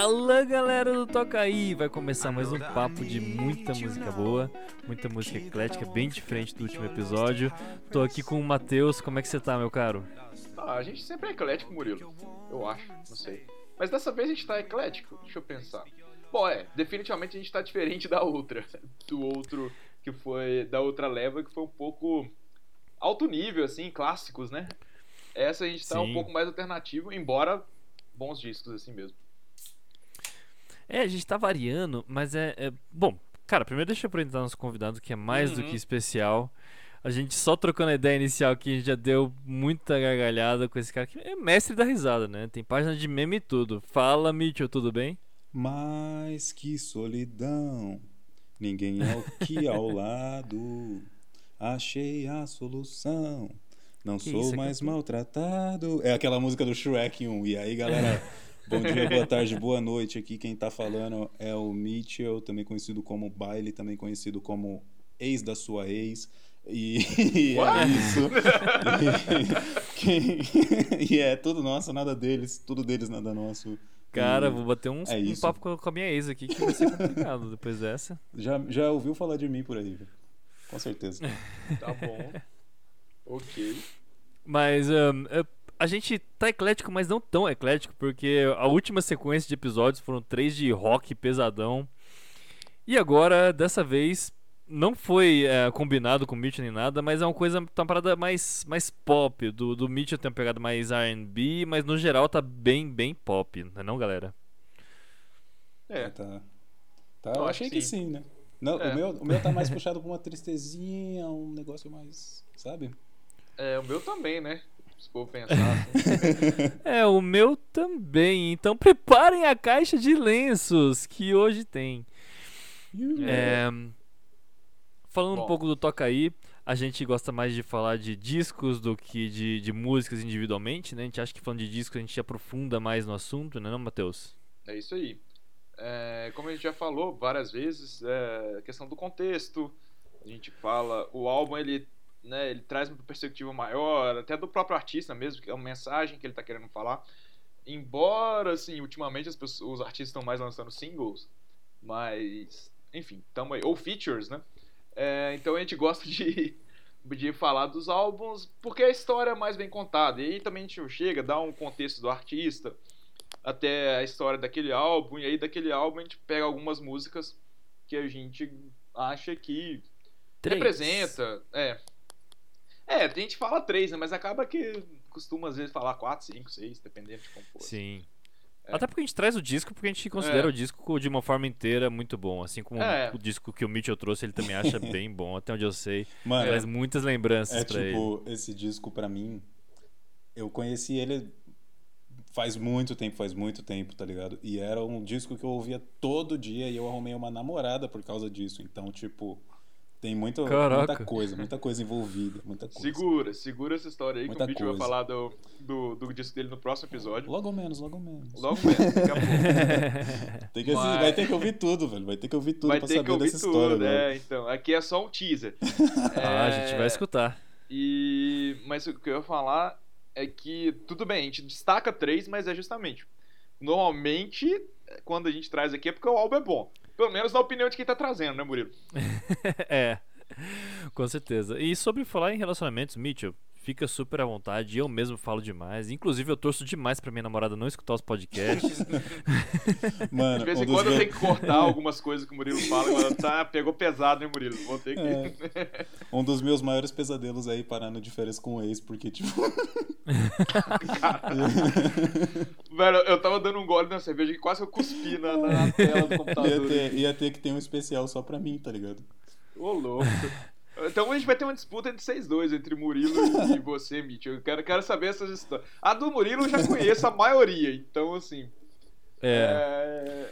Fala galera do Toca Aí! Vai começar mais um papo de muita música boa, muita música eclética, bem diferente do último episódio. Tô aqui com o Matheus, como é que você tá, meu caro? Ah, a gente sempre é eclético, Murilo. Eu acho, não sei. Mas dessa vez a gente tá eclético, deixa eu pensar. Bom, é, definitivamente a gente tá diferente da outra. Do outro que foi. Da outra leva que foi um pouco alto nível, assim, clássicos, né? Essa a gente tá Sim. um pouco mais alternativo, embora bons discos assim mesmo. É, a gente tá variando, mas é. é- Bom, cara, primeiro deixa eu apresentar nosso convidado que é mais do Uhum. que especial. A gente só trocando a ideia inicial aqui, a gente já deu muita gargalhada com esse cara que é mestre da risada, né? Tem página de meme e tudo. Fala, Mitchell, tudo bem? Mais que solidão, ninguém é o que ao lado. Achei a solução. Não Que sou é mais maltratado. É aquela música do Shrek 1. E aí, galera, bom dia, boa tarde, boa noite. Aqui quem tá falando é o Mitchell, também conhecido como Baile, também conhecido como ex da sua ex. E, e é isso. E, quem- e é tudo nosso, nada deles. Tudo deles, nada nosso. Cara, E- vou bater uns- é um isso. papo com a, minha ex aqui que vai ser complicado depois dessa. Já, já ouviu falar de mim por aí. Com certeza. Tá bom. ok. Mas ahn, é, a gente tá eclético, mas não tão eclético, porque a última sequência de episódios foram três de rock pesadão. E agora, dessa vez, não foi é, combinado com o Mitchell nem nada, mas é uma coisa, tá uma parada mais, mais pop. Do, do Mitchell tem uma pegada mais RB, mas no geral tá bem, bem pop, não é não, galera? É. Tá. Tá, Eu achei que que sim. sim, né? Não, É. o, meu, o meu tá mais puxado pra uma tristezinha, um negócio mais. Sabe? É, o meu também, né? Se for pensar assim. É, o meu também. Então preparem a caixa de lenços que hoje tem. É, falando um Bom. pouco do Toca Aí, a gente gosta mais de falar de discos do que de, de músicas individualmente, né? A gente acha que falando de disco a gente aprofunda mais no assunto, né, não, Matheus? É isso aí. É, como a gente já falou várias vezes, é a questão do contexto. A gente fala, o álbum ele, né, ele traz uma perspectiva maior, até do próprio artista mesmo, que é uma mensagem que ele está querendo falar. Embora, assim, ultimamente as pessoas, os artistas estão mais lançando singles, mas, enfim, tamo aí. Ou features, né? É, então a gente gosta de, de falar dos álbuns porque a história é mais bem contada. E aí também a gente chega, dá um contexto do artista, até a história daquele álbum, e aí daquele álbum a gente pega algumas músicas que a gente acha que representa. É. É, a gente fala três, né? Mas acaba que costuma às vezes falar quatro, cinco, seis, dependendo de como for. Sim. É. Até porque a gente traz o disco porque a gente considera É. o disco de uma forma inteira muito bom. Assim como É. o disco que o Mitchell trouxe, ele também acha bem bom, até onde eu sei. Mano, Traz muitas lembranças é pra ele. tipo, esse disco pra mim, eu conheci ele faz muito tempo, faz muito tempo, tá ligado? E era um disco que eu ouvia todo dia e eu arrumei uma namorada por causa disso. Então, tipo, tem muito, Caraca. muita coisa, muita coisa envolvida, muita coisa. Segura, segura essa história aí Muita que o Mitch vai falar do, do, do disco dele no próximo episódio. Logo menos, logo menos. Logo menos, daqui a pouco. Tem que Mas- Vai ter que ouvir tudo, velho. Vai ter que ouvir tudo Vai pra ter saber que ouvir dessa história, tudo, velho. é, então. Aqui é só um teaser. Ah, a gente vai É, escutar. E mas o que eu ia falar é que tudo bem, a gente destaca três, mas é justamente normalmente quando a gente traz aqui é porque o álbum é bom. Pelo menos na opinião de quem tá trazendo, né, Murilo? é, com certeza. E sobre falar em relacionamentos, Mitchell, fica super à vontade. Eu mesmo falo demais. Inclusive, eu torço demais pra minha namorada não escutar os podcasts. Mano, De vez em dos quando eu tenho que cortar algumas coisas que o Murilo fala, agora tá, pegou pesado, né, Murilo? Vou ter que. É. Um dos meus maiores pesadelos aí parando de férias com o ex, porque, tipo. Velho, eu tava dando um gole na cerveja que quase eu cuspi na, na tela do ia, computador. ter, ia ter que ter um especial só pra mim, tá ligado? Ô, louco. Então a gente vai ter uma disputa entre vocês dois, entre Murilo e você, Mitch. Eu quero, quero saber essas histórias. A do Murilo eu já conheço a maioria, então assim. É.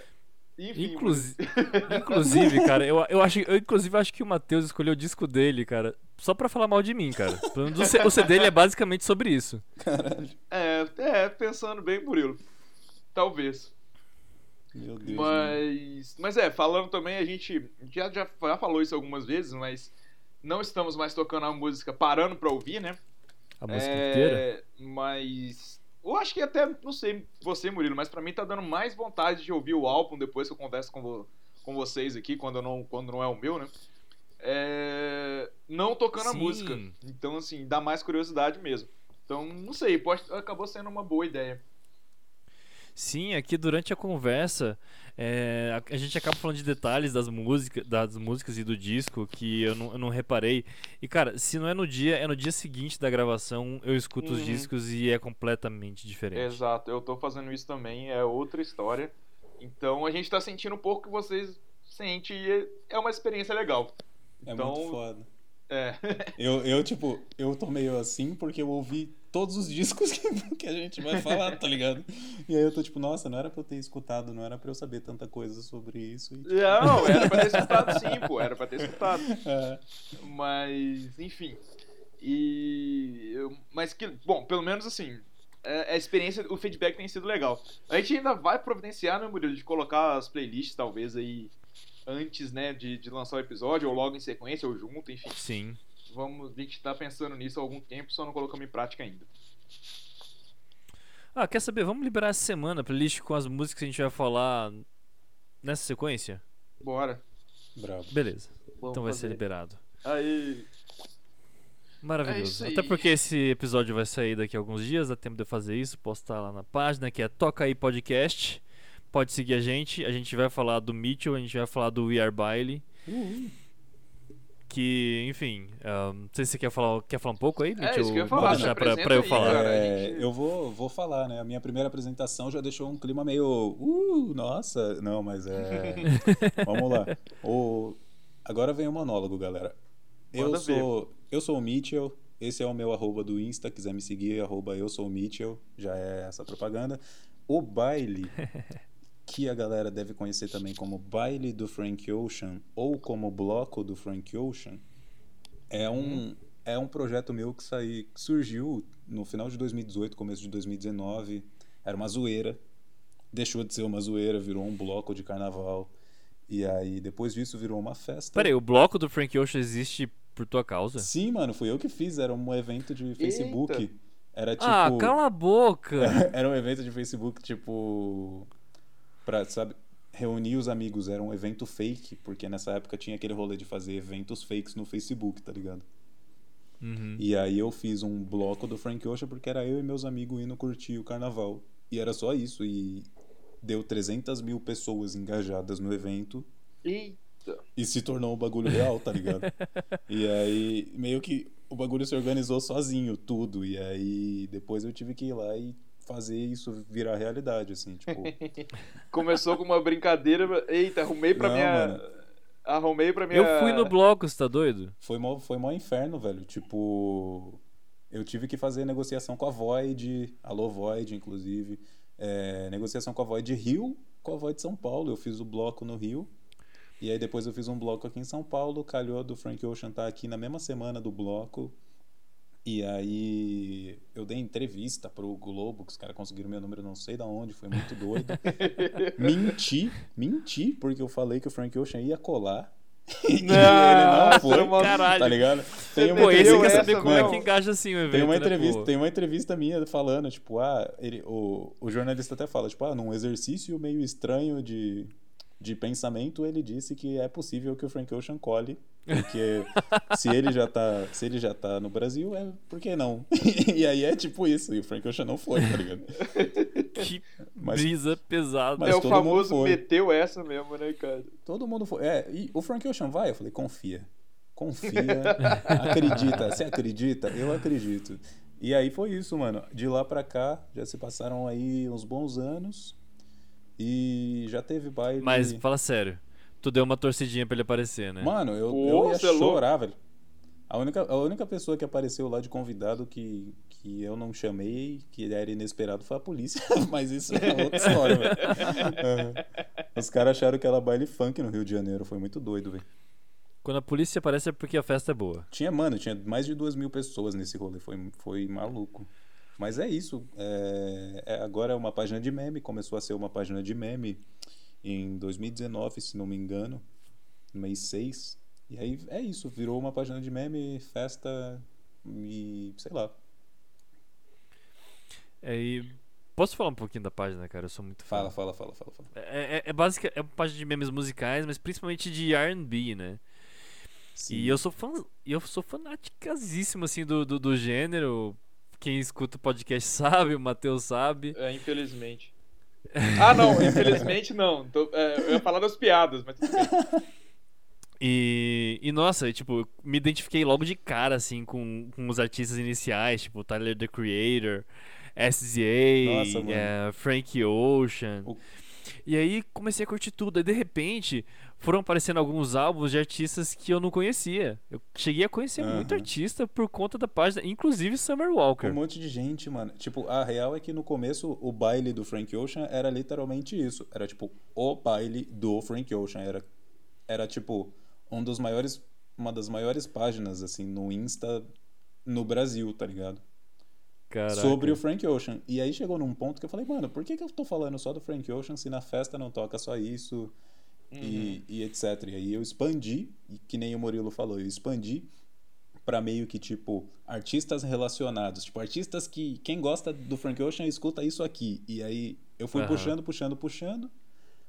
é, Enfim. Inclusi- inclusive, cara, eu, eu acho, eu inclusive acho que o Matheus escolheu o disco dele, cara, só pra falar mal de mim, cara. Pelo menos O C- o CD dele é basicamente sobre isso. Caralho. É, é, pensando bem, Murilo. Talvez. Meu Deus. mano. Mas, mas é, falando também, a gente já, já, já falou isso algumas vezes, mas não estamos mais tocando a música parando pra ouvir, né? A música É, inteira. Mas Eu acho que até, não sei você, Murilo, mas pra mim tá dando mais vontade de ouvir o álbum depois que eu converso com, vo- com vocês aqui, quando não, quando não é o meu, né? É, não tocando a Sim. música. Então, assim, dá mais curiosidade mesmo. Então, não sei, pode, acabou sendo uma boa ideia. Sim, aqui durante a conversa é, a, a gente acaba falando de detalhes das músicas, das músicas e do disco que eu não, eu não reparei. E cara, se não é no dia, é no dia seguinte da gravação, eu escuto os Uhum. discos e é completamente diferente. Exato, eu tô fazendo isso também, é outra história. Então, a gente tá sentindo um pouco que vocês sentem e é uma experiência legal. É Então, muito foda. É. Eu, eu, tipo, eu tô meio assim porque eu ouvi todos os discos que, que a gente vai falar, tá ligado? E aí eu tô tipo, nossa, não era pra eu ter escutado, não era pra eu saber tanta coisa sobre isso. E, Não, era pra ter escutado sim, pô, era pra ter escutado. é, Mas, enfim. E. eu- Mas que. Bom, pelo menos assim. é- A experiência, o feedback tem sido legal. A gente ainda vai providenciar, né, Murilo, de colocar as playlists, talvez, aí antes, né, de, de lançar o episódio, ou logo em sequência, ou junto, enfim. Sim. Vamos, a gente tá pensando nisso há algum tempo, só não colocamos em prática ainda. Ah, quer saber? Vamos liberar essa semana a playlist com as músicas que a gente vai falar nessa sequência? Bora. bravo. Beleza. Vamos então vai ser fazer. liberado. Aí. Maravilhoso. É. Até porque esse episódio vai sair daqui a alguns dias, dá tempo de eu fazer isso, postar lá na página, que é Toca aí Podcast. Pode seguir a gente. A gente vai falar do Mitchell, a gente vai falar do We Are Bailey. Que, enfim, ah, não sei se você quer falar, quer falar um pouco aí, Mitchell? É, isso que eu ia Vou falar, deixar se pra, pra eu aí, falar. cara. É, gente- eu vou, vou falar, né? A minha primeira apresentação já deixou um clima meio. Uh, nossa! Não, mas é. Vamos lá. O... Agora vem o monólogo, galera. Eu Manda ver. sou, eu sou o Mitchell. Esse é o meu arroba do Insta. Quiser me seguir, arroba eu sou o Mitchell. Já é essa propaganda. O baile, que a galera deve conhecer também como Baile do Frank Ocean ou como Bloco do Frank Ocean, é um, é um projeto meu que, saí, que surgiu no final de 2018, começo de 2019. Era uma zoeira. Deixou de ser uma zoeira, virou um bloco de carnaval. E aí, depois disso, virou uma festa. Peraí, o bloco do Frank Ocean existe por tua causa? Sim, mano, fui eu que fiz. Era um evento de Facebook. Eita. Era tipo. Ah, cala a boca! era um evento de Facebook, tipo. Pra, sabe, reunir os amigos. Era um evento fake, porque nessa época tinha aquele rolê de fazer eventos fakes no Facebook, tá ligado? Uhum. E aí eu fiz um bloco do Frank Ocean porque era eu e meus amigos indo curtir o carnaval. E era só isso. E deu 300 mil pessoas engajadas no evento. Eita. E se tornou um bagulho real, tá ligado? e aí, meio que o bagulho se organizou sozinho, tudo. E aí, depois eu tive que ir lá e fazer isso virar realidade, assim, tipo. Começou com uma brincadeira. Eita, arrumei pra Não, minha. mano. Arrumei pra minha. Eu fui no bloco, você tá doido? Foi mó, foi mó inferno, velho. Tipo, eu tive que fazer negociação com a Void, alô Void, inclusive. É, negociação com a Void Rio, com a Void São Paulo. Eu fiz o bloco no Rio. E aí depois eu fiz um bloco aqui em São Paulo. Calhou do Frank Ocean tá aqui na mesma semana do bloco. E aí eu dei entrevista pro Globo, que os caras conseguiram meu número não sei da onde, foi muito doido. menti, menti, porque eu falei que o Frank Ocean ia colar. e ele não foi. mano. Caralho. Tá ligado? Tem uma Pô, esse quer saber como é que engaja assim o evento, tem uma né, entrevista, pô? tem uma entrevista minha falando, tipo, ah, ele, o, o jornalista até fala, tipo, ah, num exercício meio estranho de, de pensamento, ele disse que é possível que o Frank Ocean cole, porque se ele já tá, se ele já tá no Brasil, é por que não? e aí é tipo isso, e o Frank Ocean não foi, tá ligado? Que Mas- brisa pesada. mas é o famoso foi. meteu essa mesmo, né, cara? Todo mundo foi. É, e o Frank Ocean vai? Eu falei, confia. Confia, acredita. Você acredita? Eu acredito. E aí foi isso, mano. De lá pra cá, já se passaram aí uns bons anos. E já teve baile. Mas fala sério, tu deu uma torcidinha pra ele aparecer, né? Mano, eu, Ô, eu ia é louco. chorar, velho. A única, a única pessoa que apareceu lá de convidado que, que eu não chamei, que era inesperado, foi a polícia. Mas isso é outra história, velho. É. Os caras acharam que era baile funk no Rio de Janeiro. Foi muito doido, velho. Quando a polícia aparece é porque a festa é boa. Tinha, mano, tinha mais de duas mil pessoas nesse rolê. Foi, foi maluco. Mas é isso. É, é- agora é uma página de meme. Começou a ser uma página de meme em 2019, se não me engano. No mês 6. E aí é isso. Virou uma página de meme, festa e sei lá. Aí. Posso falar um pouquinho da página, cara? Eu sou muito fã. Fala, fala, fala, fala. fala. É, é, é básica, é uma página de memes musicais, mas principalmente de R&B, né? Sim. E eu sou fã, e eu sou fanáticasíssimo assim do, do, do gênero. Quem escuta o podcast sabe, o Matheus sabe. É, infelizmente. Ah, não, infelizmente não. Tô- é, eu ia falar das piadas, mas tudo bem. E, e nossa, tipo, me identifiquei logo de cara, assim, com, com os artistas iniciais, tipo, Tyler the Creator, SZA, Nossa, eh, Frank Ocean. O- E aí comecei a curtir tudo. Aí de repente foram aparecendo alguns álbuns de artistas que eu não conhecia. Eu cheguei a conhecer muito Aham. artista por conta da página, inclusive Summer Walker. Um monte de gente, mano. Tipo, a real é que no começo o baile do Frank Ocean era literalmente isso. Era tipo o baile do Frank Ocean. Era, era tipo um dos maiores, uma das maiores páginas assim no Insta no Brasil, tá ligado? Caraca. Sobre o Frank Ocean. E aí chegou num ponto que eu falei, mano, por que, que eu tô falando só do Frank Ocean se na festa não toca só isso e, e etc. E aí eu expandi, que nem o Murilo falou, eu expandi pra meio que tipo artistas relacionados, tipo artistas que quem gosta do Frank Ocean escuta isso aqui. E aí eu fui Aham. puxando, puxando, puxando.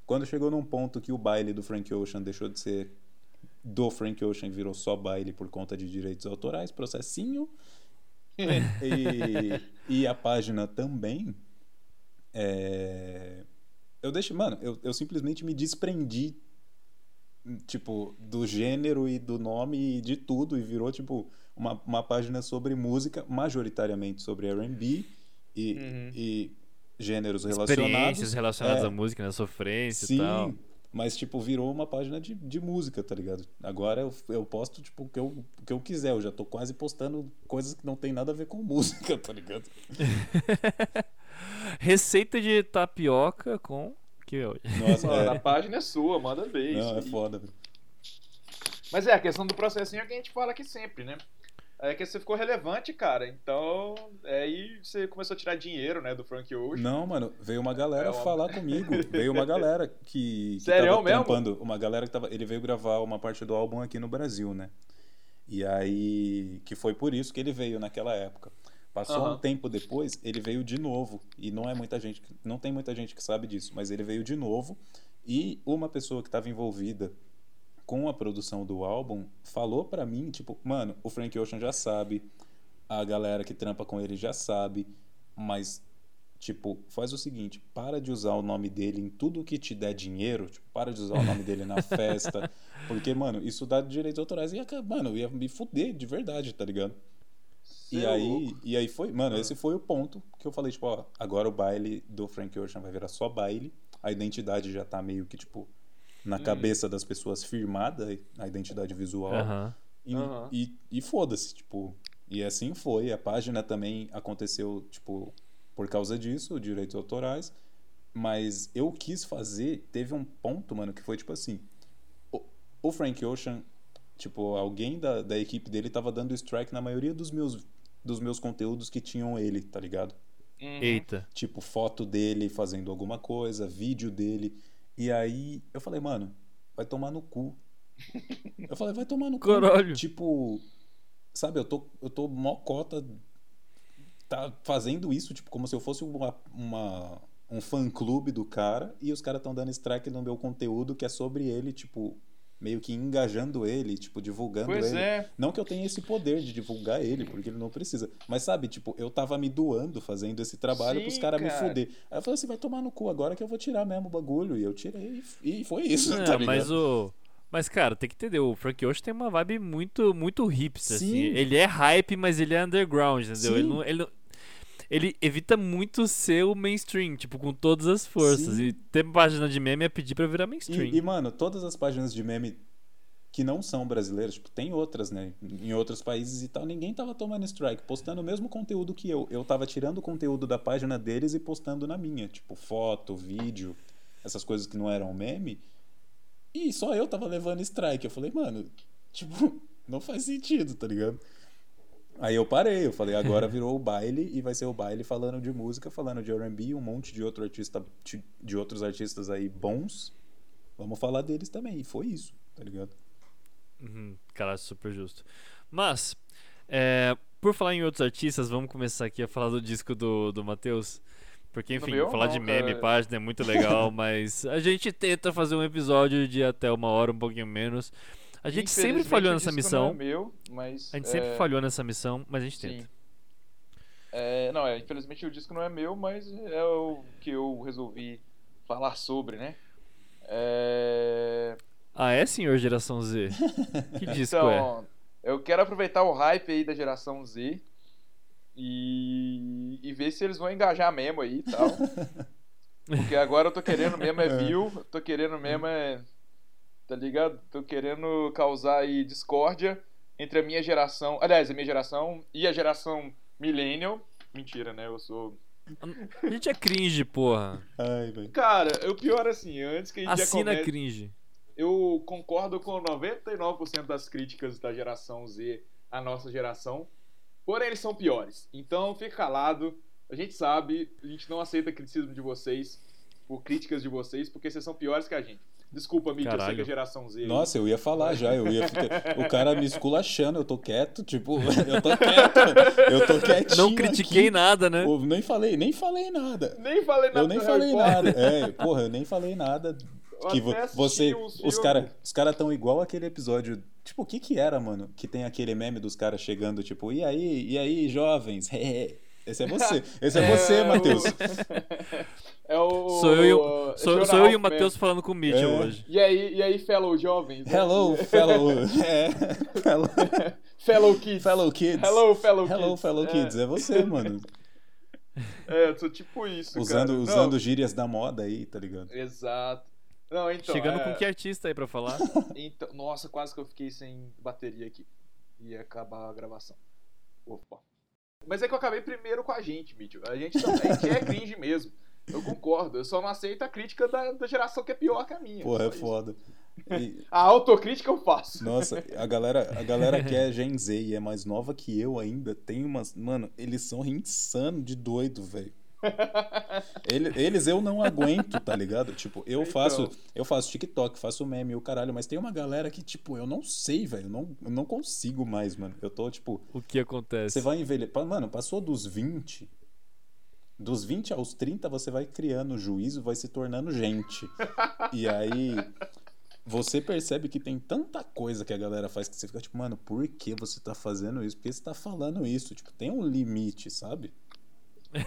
Quando chegou num ponto que o baile do Frank Ocean deixou de ser do Frank Ocean virou só baile por conta de direitos autorais, processinho. e, e a página também. é, Eu deixo. Mano, eu, eu simplesmente me desprendi, tipo, do gênero e do nome e de tudo, e virou, tipo, uma, uma página sobre música, majoritariamente sobre RB e, Uhum. e gêneros Experiências relacionados. relacionadas É. à música, né? Sofrência Sim, e tal. Mas tipo, virou uma página de, de música, tá ligado? Agora eu, eu posto, tipo, o que, eu, o que eu quiser. Eu já tô quase postando coisas que não tem nada a ver com música, tá ligado? Receita de tapioca com. Que é hoje? Nossa, Mano, a é, página é sua, manda ver não, é foda. velho. Mas é, a questão do processinho é que a gente fala aqui sempre, né? É que você ficou relevante, cara. Então, é aí você começou a tirar dinheiro, né, do Frank Ocean. Não, mano, veio uma galera É uma- falar comigo. Veio uma galera que, que Sério tava mesmo? trampando. Uma galera que tava. Ele veio gravar uma parte do álbum aqui no Brasil, né? E aí. Que foi por isso que ele veio naquela época. Passou Aham. um tempo depois, ele veio de novo. E não é muita gente. Não tem muita gente que sabe disso, mas ele veio de novo. E uma pessoa que estava envolvida com a produção do álbum falou pra mim, tipo, mano, o Frank Ocean já sabe, a galera que trampa com ele já sabe, mas tipo, faz o seguinte, para de usar o nome dele em tudo que te der dinheiro, tipo, para de usar o nome dele na festa, porque, mano, isso dá direitos autorais e, ia, mano, ia me fuder de verdade, tá ligado? E é aí, louco. e aí foi, mano, Ah. esse foi o ponto que eu falei, tipo, ó, agora o baile do Frank Ocean vai virar só baile, a identidade já tá meio que, tipo, na Hum. cabeça das pessoas firmada, a identidade visual, Aham. e, Aham. e, e foda-se, tipo, e assim foi, a página também aconteceu, tipo, por causa disso, direitos autorais, mas eu quis fazer, teve um ponto, mano, que foi tipo assim, o, o Frank Ocean, tipo, alguém da, da equipe dele tava dando strike na maioria dos meus, dos meus conteúdos que tinham ele, tá ligado? Uhum. Eita. Tipo, foto dele fazendo alguma coisa, vídeo dele, e aí eu falei, mano, vai tomar no cu. Eu falei, vai tomar no cu. Caralho. Tipo, sabe, eu tô, eu tô mó cota tá fazendo isso, tipo, como se eu fosse uma, uma- um fã-clube do cara e os caras estão dando strike no meu conteúdo que é sobre ele, tipo, meio que engajando ele, tipo, divulgando Pois ele. é. Não que eu tenha esse poder de divulgar ele, porque ele não precisa. Mas sabe, tipo, eu tava me doando fazendo esse trabalho Sim, pros caras me cara. fuder. Aí eu falei assim, vai tomar no cu agora que eu vou tirar mesmo o bagulho. E eu tirei e foi isso, É, tá ligado? mas o. Mas, cara, tem que entender, o Frank Ocean tem uma vibe muito, muito hipster, assim. Sim. Ele é hype, mas ele é underground, entendeu? Ele, Sim. não, ele, não- ele evita muito ser o mainstream, tipo, com todas as forças. Sim. E ter página de meme é pedir pra virar mainstream. E, e, mano, todas as páginas de meme que não são brasileiras, tipo, tem outras, né? Em outros países e tal, ninguém tava tomando strike, postando o mesmo conteúdo que eu. Eu tava tirando o conteúdo da página deles e postando na minha, tipo, foto, vídeo, essas coisas que não eram meme. E só eu tava levando strike. Eu falei, mano, tipo, não faz sentido, tá ligado? Aí eu parei, eu falei, agora virou o baile e vai ser o baile falando de música, falando de R&B, um monte de outro artista, de outros artistas aí bons. Vamos falar deles também. E foi isso, tá ligado? Uhum, cara, super justo. Mas, é, por falar em outros artistas, vamos começar aqui a falar do disco do, do Matheus. Porque, enfim, meu, falar não, de meme, cara. página é muito legal, mas a gente tenta fazer um episódio de até uma hora, um pouquinho menos. A gente sempre falhou nessa disco missão. Não é meu, mas, A gente sempre é, falhou nessa missão, mas a gente sim. tenta. É, não, é, infelizmente o disco não é meu, mas é o que eu resolvi falar sobre, né? É, Ah, é, senhor Geração Z? Que disco é? então, eu quero aproveitar o hype aí da geração Z e, e ver se eles vão engajar mesmo aí e tal. Porque agora eu tô querendo mesmo é view, tô querendo mesmo é. Tá ligado? Tô querendo causar aí discórdia entre a minha geração. Aliás, a minha geração e a geração Millennial. Mentira, né? Eu sou. A gente é cringe, porra. Ai, velho. Cara, o pior assim, antes que a gente já Assina comece, cringe. eu concordo com 99% das críticas da geração Z à nossa geração. Porém, eles são piores. Então, fica calado. A gente sabe, a gente não aceita criticismo de vocês, por críticas de vocês, porque vocês são piores que a gente. Desculpa, Mídia, eu sei Caralho. que é geração Z. Nossa, eu ia falar já, eu ia ficar... O cara me esculachando, eu tô quieto, tipo, eu tô quieto, eu tô quietinho Não critiquei aqui. nada, né? Eu nem falei, nem falei nada. Nem falei nada Eu nem falei nada. É, porra, eu nem falei nada. Eu Que você, os caras os cara tão igual aquele episódio. Tipo, o que que era, mano? Que tem aquele meme dos caras chegando, tipo, e aí, e aí, jovens? Esse é você. Esse é, você, o- Matheus. É o. Sou eu, e o- é sou, sou eu e o. Matheus falando com o Mitchell É. hoje. E aí, e aí, fellow jovens? Hello, fellow. É. Fellow, fellow kids. fellow kids. Hello, fellow kids. Hello, fellow É. kids. É você, mano. É, eu sou tipo isso, Usando, cara. Não, usando gírias da moda aí, tá ligado? Exato. Não, então. Chegando é, com que artista aí pra falar? então- Nossa, quase que eu fiquei sem bateria aqui. Ia acabar a gravação. Opa. Mas é que eu acabei primeiro com a gente, Mitchell. A gente, também, a gente é cringe mesmo. Eu concordo. Eu só não aceito a crítica da, da geração que é pior que a minha. Porra, é isso. foda. E- A autocrítica eu faço. nossa, a galera, a galera que é Gen Z e é mais nova que eu ainda, tem umas. Mano, eles são insano de doido, velho. Ele- Eles eu não aguento, tá ligado? Tipo, eu Então. faço, eu faço TikTok, faço meme, o caralho, mas tem uma galera que, tipo, eu não sei, velho. Eu não, eu não consigo mais, mano. Eu tô, tipo, O que acontece? você vai envelhecer. Mano, passou dos 20. Dos 20 aos 30, você vai criando juízo, vai se tornando gente. E aí. Você percebe que tem tanta coisa que a galera faz que você fica tipo, mano, por que você tá fazendo isso? Por que você tá falando isso? Tipo, tem um limite, sabe?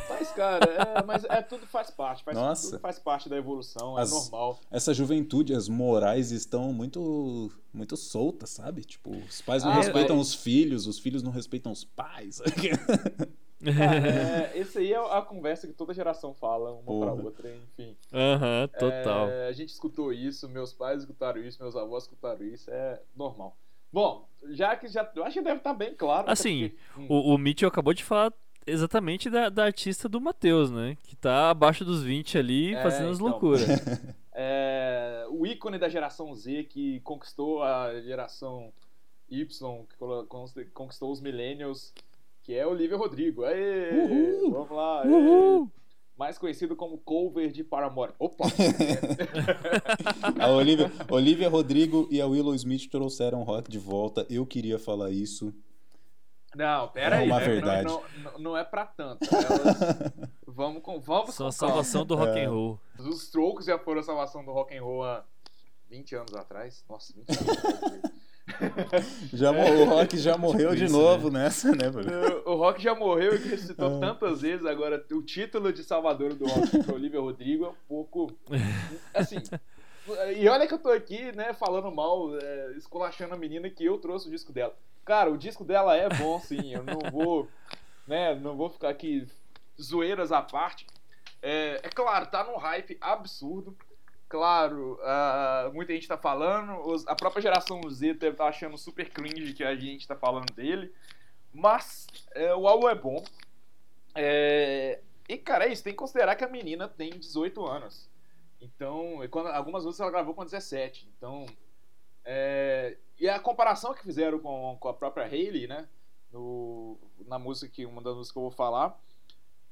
Mas, cara, é, mas é, tudo faz parte. Faz, Nossa. Tudo faz parte da evolução, As- é normal. Essa juventude, as morais estão muito muito soltas, sabe? Tipo, os pais não Ah, respeitam mas- os filhos, os filhos não respeitam os pais. Cara, é, esse aí é a conversa que toda geração fala, uma Porra. pra outra, enfim. Aham, total. É, a gente escutou isso, meus pais escutaram isso, meus avós escutaram isso, é normal. Bom, já que já. Eu acho que deve estar bem claro. Assim, porque- hum, O, o Mitchell acabou de falar exatamente da, da artista do Matheus, né? Que tá abaixo dos 20 ali, É, fazendo as então. loucuras. é, o ícone da geração Z que conquistou a geração Y, que conquistou os millennials, que é Olivia Rodrigo. Aê, Uhul! vamos lá. aê. Uhul! Mais conhecido como cover de Paramore. Opa! A Olivia, Olivia Rodrigo e a Willow Smith trouxeram rock de volta. Eu queria falar isso. Não, pera É aí. uma né? verdade. Não, não, não é pra tanto. Elas- vamos com, vamos São com a salvação do rock É. and roll. calma. Os Strokes já foram a salvação do rock and roll há 20 anos atrás. Nossa, 20 anos. Já mo- O rock já morreu de isso, novo nessa, né? O- o Rock já morreu e ressuscitou Ah. tantas vezes. Agora, o título de Salvador do Rock para Olivia Rodrigo é um pouco. Assim. E olha que eu tô aqui, né, falando mal, é, esculachando a menina que eu trouxe o disco dela. Cara, o disco dela é bom, sim. Eu não vou, né, não vou ficar aqui zoeiras à parte. É, é claro, tá num hype absurdo. Claro, ah, muita gente tá falando. os- a própria geração Z estar achando super cringe que a gente tá falando dele. Mas é, o álbum é bom. É, e, cara, é isso. Tem que considerar que a menina tem 18 anos. Então, quando, algumas vezes ela gravou com 17. Então, é, e a comparação que fizeram com, com a própria Hailey, né? No, na música que uma das músicas que eu vou falar.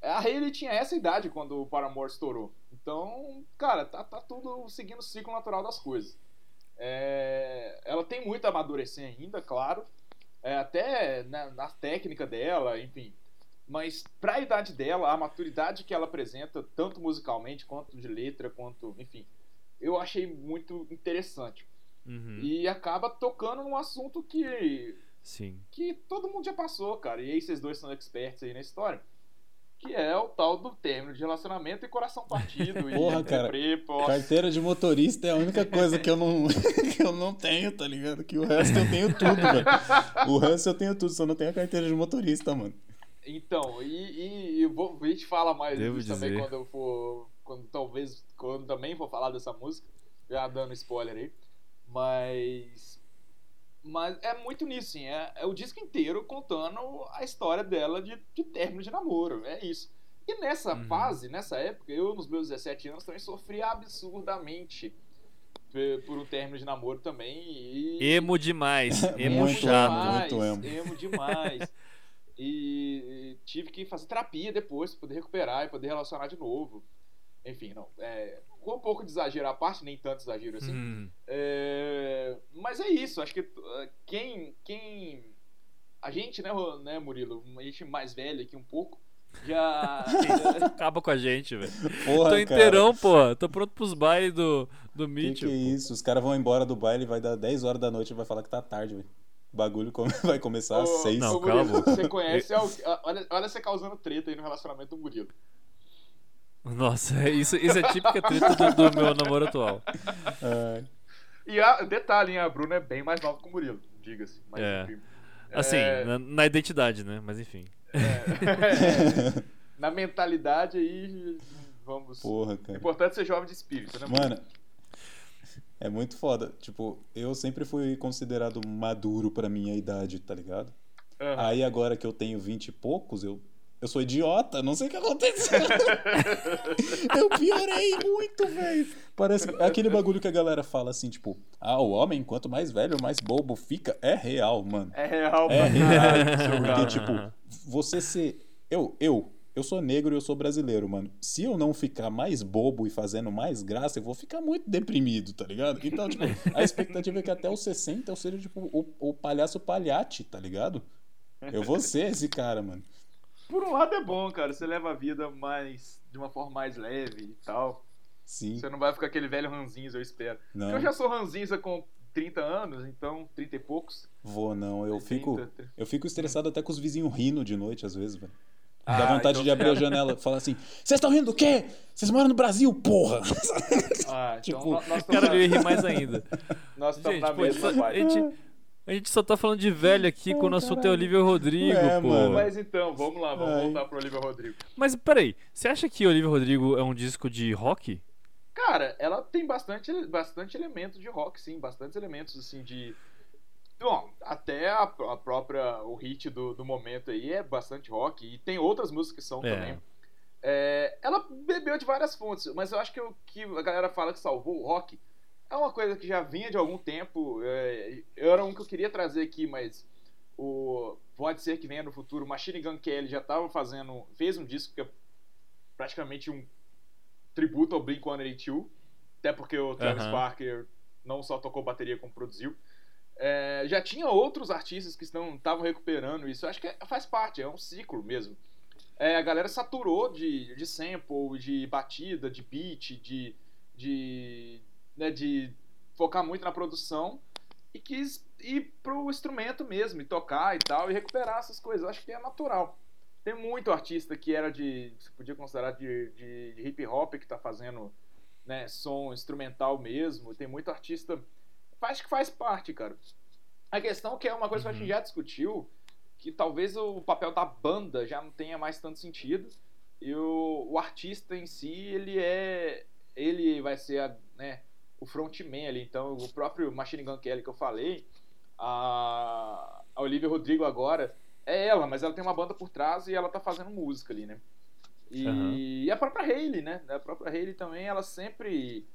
A Hailey tinha essa idade quando o Paramore estourou. Então, cara, tá, tá tudo seguindo o ciclo natural das coisas. É, ela tem muito a amadurecer ainda, claro. é, até na, na técnica dela, enfim. Mas pra idade dela, a maturidade que ela apresenta, tanto musicalmente quanto de letra, quanto, enfim, eu achei muito interessante. Uhum. E acaba tocando num assunto que Sim. que todo mundo já passou, cara. E aí vocês dois são experts aí na história. Que é o tal do término de relacionamento e coração partido. Porra, e cara. Carteira de motorista é a única coisa que eu não, que eu não tenho, tá ligado? Que o resto eu tenho tudo, velho. O resto eu tenho tudo, só não tenho a carteira de motorista, mano. Então, e, e, e vou, a gente fala mais Devo disso também dizer. quando eu for. Quando talvez. Quando também for falar dessa música. Já dando spoiler aí. Mas. Mas é muito nisso, sim. É, é o disco inteiro contando a história dela de, de término de namoro. É isso. E nessa Uhum. fase, nessa época, eu nos meus 17 anos também sofri absurdamente por um término de namoro também. E, Emo demais. Emo Muito chato. emo. muito emo. emo demais. E tive que fazer terapia depois pra poder recuperar e poder relacionar de novo. Enfim, não. É, com um pouco de exagero à parte, nem tanto exagero assim. Hum. É, mas é isso, acho que uh, quem. quem a gente, né, né, Murilo? A gente mais velho aqui um pouco. Já. Acaba com a gente, velho. Porra, Tô inteirão, pô. Tô pronto pros bailes do, do Que Mitchell. que é isso? Os caras vão embora do baile, vai dar 10 horas da noite e vai falar que tá tarde, velho. O bagulho come- vai começar às 6. Não, ô, cala a Murilo, boca. Você conhece. al- Olha, olha você causando treta aí no relacionamento do Murilo. Nossa, isso, isso é típica treta do, do meu namoro atual. É, E a, detalhe, hein, a Bruna é bem mais nova que o Murilo, diga-se. Mas, É. enfim. Assim, É, na, na identidade, né? Mas enfim. é, na mentalidade aí, vamos. Porra, O cara. importante é ser jovem de espírito, né? Mano, é muito foda. Tipo, eu sempre fui considerado maduro pra minha idade, tá ligado? Aham. Aí agora que eu tenho 20 e poucos, eu, eu sou idiota, não sei o que aconteceu. eu piorei muito, velho. Parece que- é aquele bagulho que a galera fala assim, tipo, ah, o homem, quanto mais velho, mais bobo fica. É real, mano. É real, É real. Porque, tipo, você ser. Eu, eu, eu sou negro e eu sou brasileiro, mano. Se eu não ficar mais bobo e fazendo mais graça, eu vou ficar muito deprimido, tá ligado? Então, tipo, a expectativa é que até os 60 eu seja, tipo, o, o palhaço palhate, tá ligado? Eu vou ser esse cara, mano. Por um lado é bom, cara. Você leva a vida mais. de uma forma mais leve e tal. Sim. Você não vai ficar aquele velho ranzinza, eu espero. Não, Eu já sou ranzinza com 30 anos, então, 30 e poucos. vou não. Eu 30, fico, 30. eu fico estressado até com os vizinhos rindo de noite, às vezes, velho. Ah, Dá vontade então de abrir a você- janela e falar assim: Vocês estão rindo do quê? Vocês moram no Brasil, porra! Ah, então Tipo, nós- nós Cara, eu rir mais ainda. nós estamos na pô, mesma a, gente, a gente só tá falando de velho aqui quando o assunto é. Olivia Rodrigo, É, pô. mano. Mas então, vamos lá, vamos Ai. voltar pro Olivia Rodrigo. Mas peraí, você acha que Olivia Rodrigo é um disco de rock? Cara, ela tem bastante, bastante elementos de rock, sim, bastantes elementos assim de. Bom, até a, a própria. O hit do, do momento aí é bastante rock. E tem outras músicas que são É. também. É, ela bebeu de várias fontes, mas eu acho que o que a galera fala que salvou o rock é uma coisa que já vinha de algum tempo. É, era um que eu queria trazer aqui, mas o pode ser que venha no futuro. Machine Gun Kelly já estava fazendo, fez um disco que é praticamente um tributo ao Blink-182, até porque o Travis Aham. Barker não só tocou bateria como produziu. É, já tinha outros artistas que estavam recuperando isso. Eu acho que é- faz parte, é um ciclo mesmo. É, a galera saturou de, de sample, de batida, de beat, de, de, né, de focar muito na produção e quis ir pro instrumento mesmo, e tocar e tal, e recuperar essas coisas. Eu acho que é natural. Tem muito artista que era de. Você podia considerar de, de, de hip hop que tá fazendo né, som instrumental mesmo. Tem muito artista. Acho que faz parte, cara. A questão que é uma coisa que a gente Uhum. já discutiu, que talvez o papel da banda já não tenha mais tanto sentido. E o, o artista em si, ele é. Ele vai ser a, né, o frontman ali. Então, o próprio Machine Gun Kelly que eu falei, a, a Olivia Rodrigo agora, é ela, mas ela tem uma banda por trás e ela tá fazendo música ali, né? E, Aham. e a própria Hayley, né? A própria Hayley também, ela sempre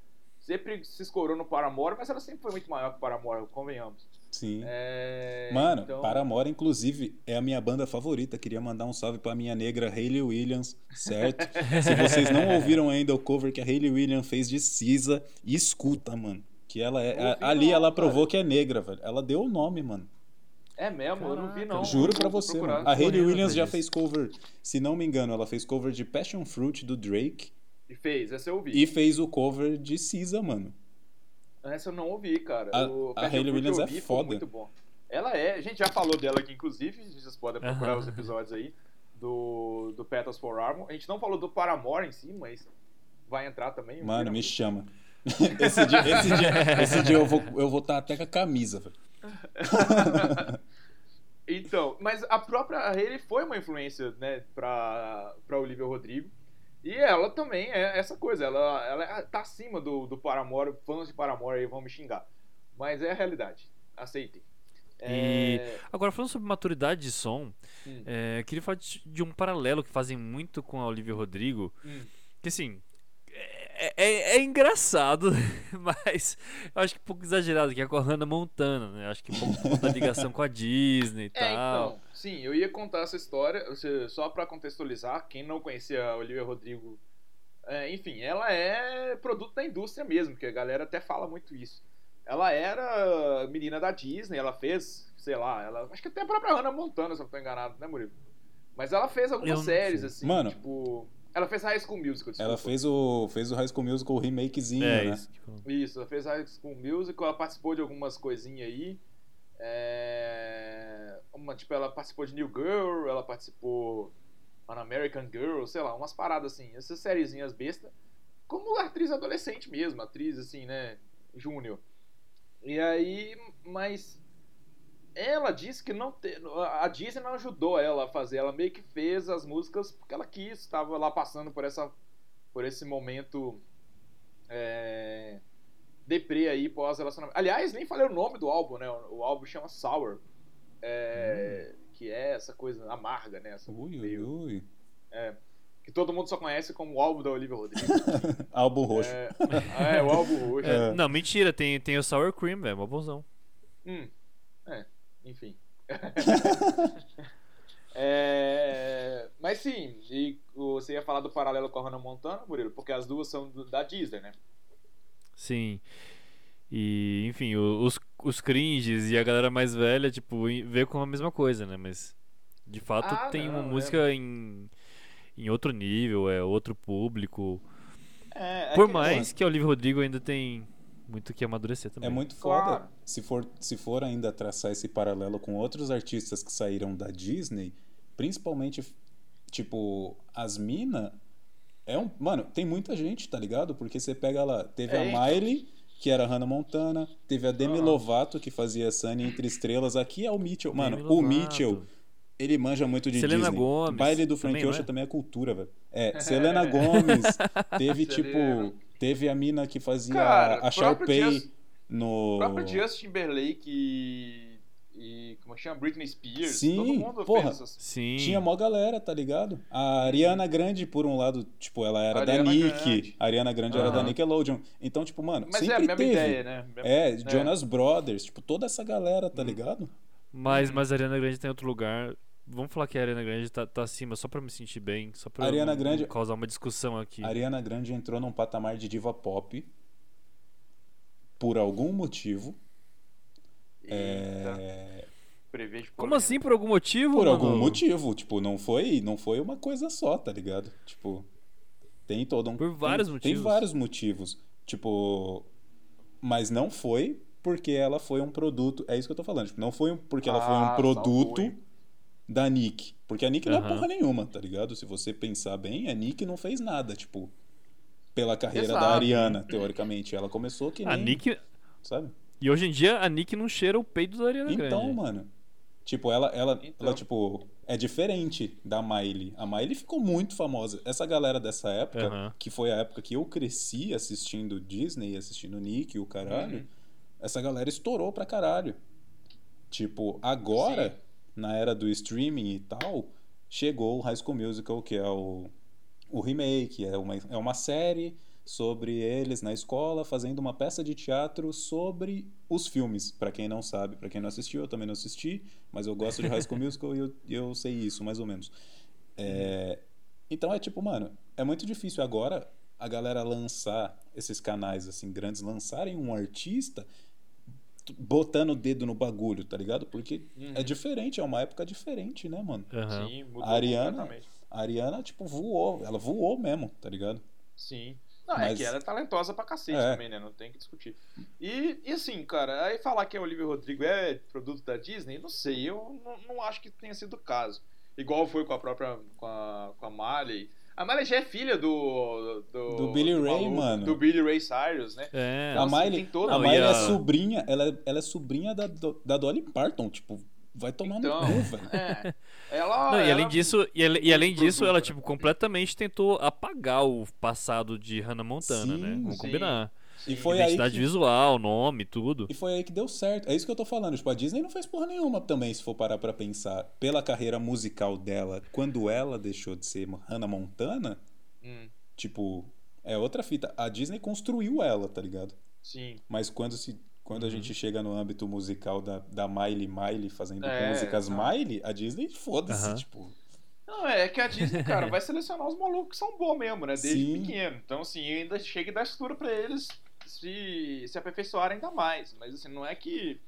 sempre se escorou no Paramore, mas ela sempre foi muito maior que o Paramore, convenhamos. Sim. É, Mano, então- Paramore, inclusive, é a minha banda favorita. Queria mandar um salve pra minha negra Hayley Williams, certo? Se vocês não ouviram ainda o cover que a Hayley Williams fez de Cisa, escuta, mano. Que ela é. a- Ouvi ali não, ela cara. provou que é negra, velho. Ela deu o nome, mano. É mesmo? eu não vi, não. Juro pra você, mano. A Hayley Williams já fez cover, se não me engano, ela fez cover de Passion Fruit do Drake E fez, essa eu ouvi. e fez o cover de Cisa, mano. Essa eu não ouvi, cara. A- o a Hayley Williams é ouvi, foi foda. muito bom. Ela é, a gente já falou dela aqui, inclusive, vocês podem procurar Aham. os episódios aí do, do Petals for Armor. A gente não falou do Paramore em si, mas vai entrar também. Mano, me me chama. Esse dia, esse dia, esse dia eu vou eu vou estar até com a camisa, velho. Então, mas a própria Hayley foi uma influência, né, pra, pra Olivia Rodrigo. E ela também é essa coisa, ela, ela tá acima do, do Paramore, fãs de Paramore aí vão me xingar. Mas é a realidade, aceitem. É... Agora, falando sobre maturidade de som, Hum, é, queria falar de, de um paralelo que fazem muito com a Olivia Rodrigo. hum. Que assim. É, é- é engraçado, mas eu acho que um pouco exagerado, que é com a Hannah Montana, né? Acho que um pouco da ligação com a Disney e É, tal. então, sim, eu ia contar essa história, só pra contextualizar, quem não conhecia a Olivia Rodrigo, é, enfim, ela é produto da indústria mesmo, que a galera até fala muito isso. Ela era menina da Disney, ela fez, sei lá, ela, acho que até a própria Hannah Montana, se eu não tô enganado, né, Murilo? Mas ela fez Eu algumas não séries, assim, Mano. tipo... Ela fez High School Musical, desculpa. Ela fez o fez o High School Musical remakezinho, É, né? isso. tipo, Isso, ela fez High School Musical, ela participou de algumas coisinhas aí. É, Uma, tipo, ela participou de New Girl, ela participou An American Girl, sei lá, umas paradas assim, essas sériezinhas besta, como atriz adolescente mesmo, atriz assim, né, júnior. E aí, mas ela disse que não te... a Disney não ajudou ela a fazer, ela meio que fez as músicas porque ela quis, estava lá passando por essa por esse momento é, deprê aí pós-relacionamento. Aliás, nem falei o nome do álbum, né? O, álbum chama Sour. é, Que é essa coisa amarga, né? Essa Ui, meio- ui. que todo mundo só conhece como o álbum da Olivia Rodrigo. Álbum roxo. É, é, o álbum roxo. é, Não, mentira, tem, tem o Sour Cream, velho, uma bonzão. Hum, é, enfim. É, mas sim, e você ia falar do paralelo com a Hannah Montana, Murilo? Porque as duas são da Disney, né? Sim. E, enfim, o- os, os cringes e a galera mais velha, tipo, vê como a mesma coisa, né? Mas, de fato, Ah, tem uma não, é. música em, em outro nível, é outro público. É, é Por mais que a Olivia Rodrigo ainda tem muito que amadurecer também. É muito foda. Claro. Se for, se for ainda traçar esse paralelo com outros artistas que saíram da Disney, principalmente, tipo, as mina, é um. Mano, tem muita gente, tá ligado? Porque você pega lá, teve É, a então. Miley, que era a Hannah Montana, teve a Demi Ah. Lovato, que fazia Sunny Entre Estrelas. Aqui é o Mitchell. Mano, Demi o Lovato. Mitchell, ele manja muito de Selena Disney. Gomez, Baile do Frank também, Ocean é? também é cultura, velho. É, Selena Gomez, teve tipo. Teve a mina que fazia Cara, a Sharpay Just- no. O próprio Justin Timberlake e, e como chama? Britney Spears. Sim, todo mundo porra. fez essas... Sim. Tinha mó galera, tá ligado? A Ariana Grande, por um lado, tipo, ela era da Ariana Nick. Grande. A Ariana Grande era da. Nickelodeon. Então, tipo, mano, Mas sempre é a mesma teve. ideia, né? É, Jonas Brothers, tipo, toda essa galera, Hum. tá ligado? Mas, mas a Ariana Grande tem outro lugar. Vamos falar que a Ariana Grande tá, tá acima, só pra me sentir bem, só pra eu Ariana não- Grande- causar uma discussão aqui. A Ariana Grande entrou num patamar de diva pop por algum motivo. É... Como assim, por algum motivo? Por algum mano? motivo, tipo, não foi, não foi uma coisa só, tá ligado? Tipo, tem todo um Por vários tem, motivos. Tem vários motivos. Tipo, mas não foi porque ela foi um produto, é isso que eu tô falando, tipo, não foi porque ela foi Ah, um só produto. Da Nick, porque a Nick não é porra nenhuma, tá ligado? Se você pensar bem, a Nick não fez nada, tipo, pela carreira da Exato. Ariana, teoricamente, ela começou que nem, A Nick. sabe? E hoje em dia a Nick não cheira o peito da Ariana Então, Grande. mano. Tipo, ela, ela, Então. ela, tipo, é diferente da Miley. A Miley ficou muito famosa. Essa galera dessa época, Aham. que foi a época que eu cresci assistindo Disney, assistindo Nick e o caralho, Uhum. essa galera estourou pra caralho. Tipo, agora, Sim. Na era do streaming e tal, chegou o High School Musical, que é o, o remake, é uma, é uma série sobre eles na escola fazendo uma peça de teatro sobre os filmes. Pra quem não sabe, pra quem não assistiu, eu também não assisti, mas eu gosto de High School Musical e eu, eu sei isso, mais ou menos. É, Então é tipo, mano, é muito difícil agora a galera lançar esses canais assim grandes lançarem um artista botando o dedo no bagulho, tá ligado? Porque Uhum. é diferente, é uma época diferente, né, mano? Aham. Sim, mudou A Ariana- completamente. A Ariana, tipo, voou. Ela voou mesmo, tá ligado? Sim. Não, é Mas- que ela é talentosa pra cacete É. também, né? Não tem que discutir. E, e assim, cara, aí falar que a Olivia Rodrigo é produto da Disney, não sei, eu não, não acho que tenha sido o caso. Igual foi com a própria. com a, com a Miley. A Miley já é filha do. Do, Do Billy Ray, maluco, mano. Do Billy Ray Cyrus, né? É. a assim, Miley, tem todo- a Não, Miley é a- sobrinha, ela é, ela é sobrinha da, do- da Dolly Parton, tipo, vai tomar Então, no cu, velho. É. Ela. Não, e além disso, e, e além disso, ela né? tipo completamente tentou apagar o passado de Hannah Montana, Sim, né? Vamos sim. combinar. E foi aí Identidade que, visual, nome, tudo. e foi aí que deu certo. É isso que eu tô falando. Tipo, a Disney não fez porra nenhuma também, se for parar pra pensar. Pela carreira musical dela, quando ela deixou de ser Hannah Montana, Hum, tipo, é outra fita. A Disney construiu ela, tá ligado? sim. Mas quando se quando a Uhum. gente chega no âmbito musical da, da Miley Miley fazendo É, músicas não. Miley, a Disney foda-se, Aham. tipo. Não, é que a Disney, cara, vai selecionar os malucos que são bons mesmo, né? Desde Sim. pequeno. Então, assim, ainda chega e dá estrutura pra eles se, se aperfeiçoarem ainda mais. Mas, assim, não é que,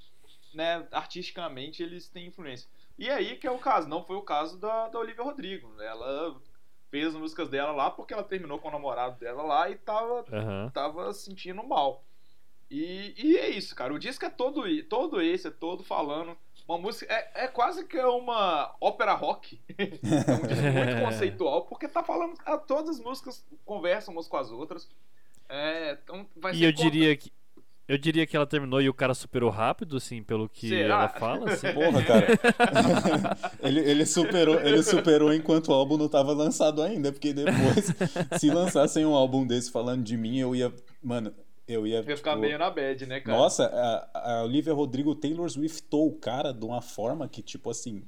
né, artisticamente eles têm influência. E aí que é o caso. Não foi o caso da, da Olivia Rodrigo. Ela fez as músicas dela lá porque ela terminou com o namorado dela lá e tava Aham. tava sentindo mal. E, e é isso, cara. O disco é todo, todo esse, é todo falando. Uma música. É, é quase que uma ópera rock. é um disco muito conceitual, porque tá falando. ah, Todas as músicas conversam umas com as outras. É, então vai E ser eu conta- diria que eu diria que ela terminou e o cara superou rápido, assim, pelo que Será? ela fala, assim. Porra, cara. ele, ele superou, ele superou enquanto o álbum não tava lançado ainda, porque depois, se lançassem um álbum desse falando de mim, eu ia. Mano, eu ia. Vai ficar tipo, meio na bad, né, cara? Nossa, a, a Olivia Rodrigo Taylor Swiftou o cara de uma forma que, tipo assim,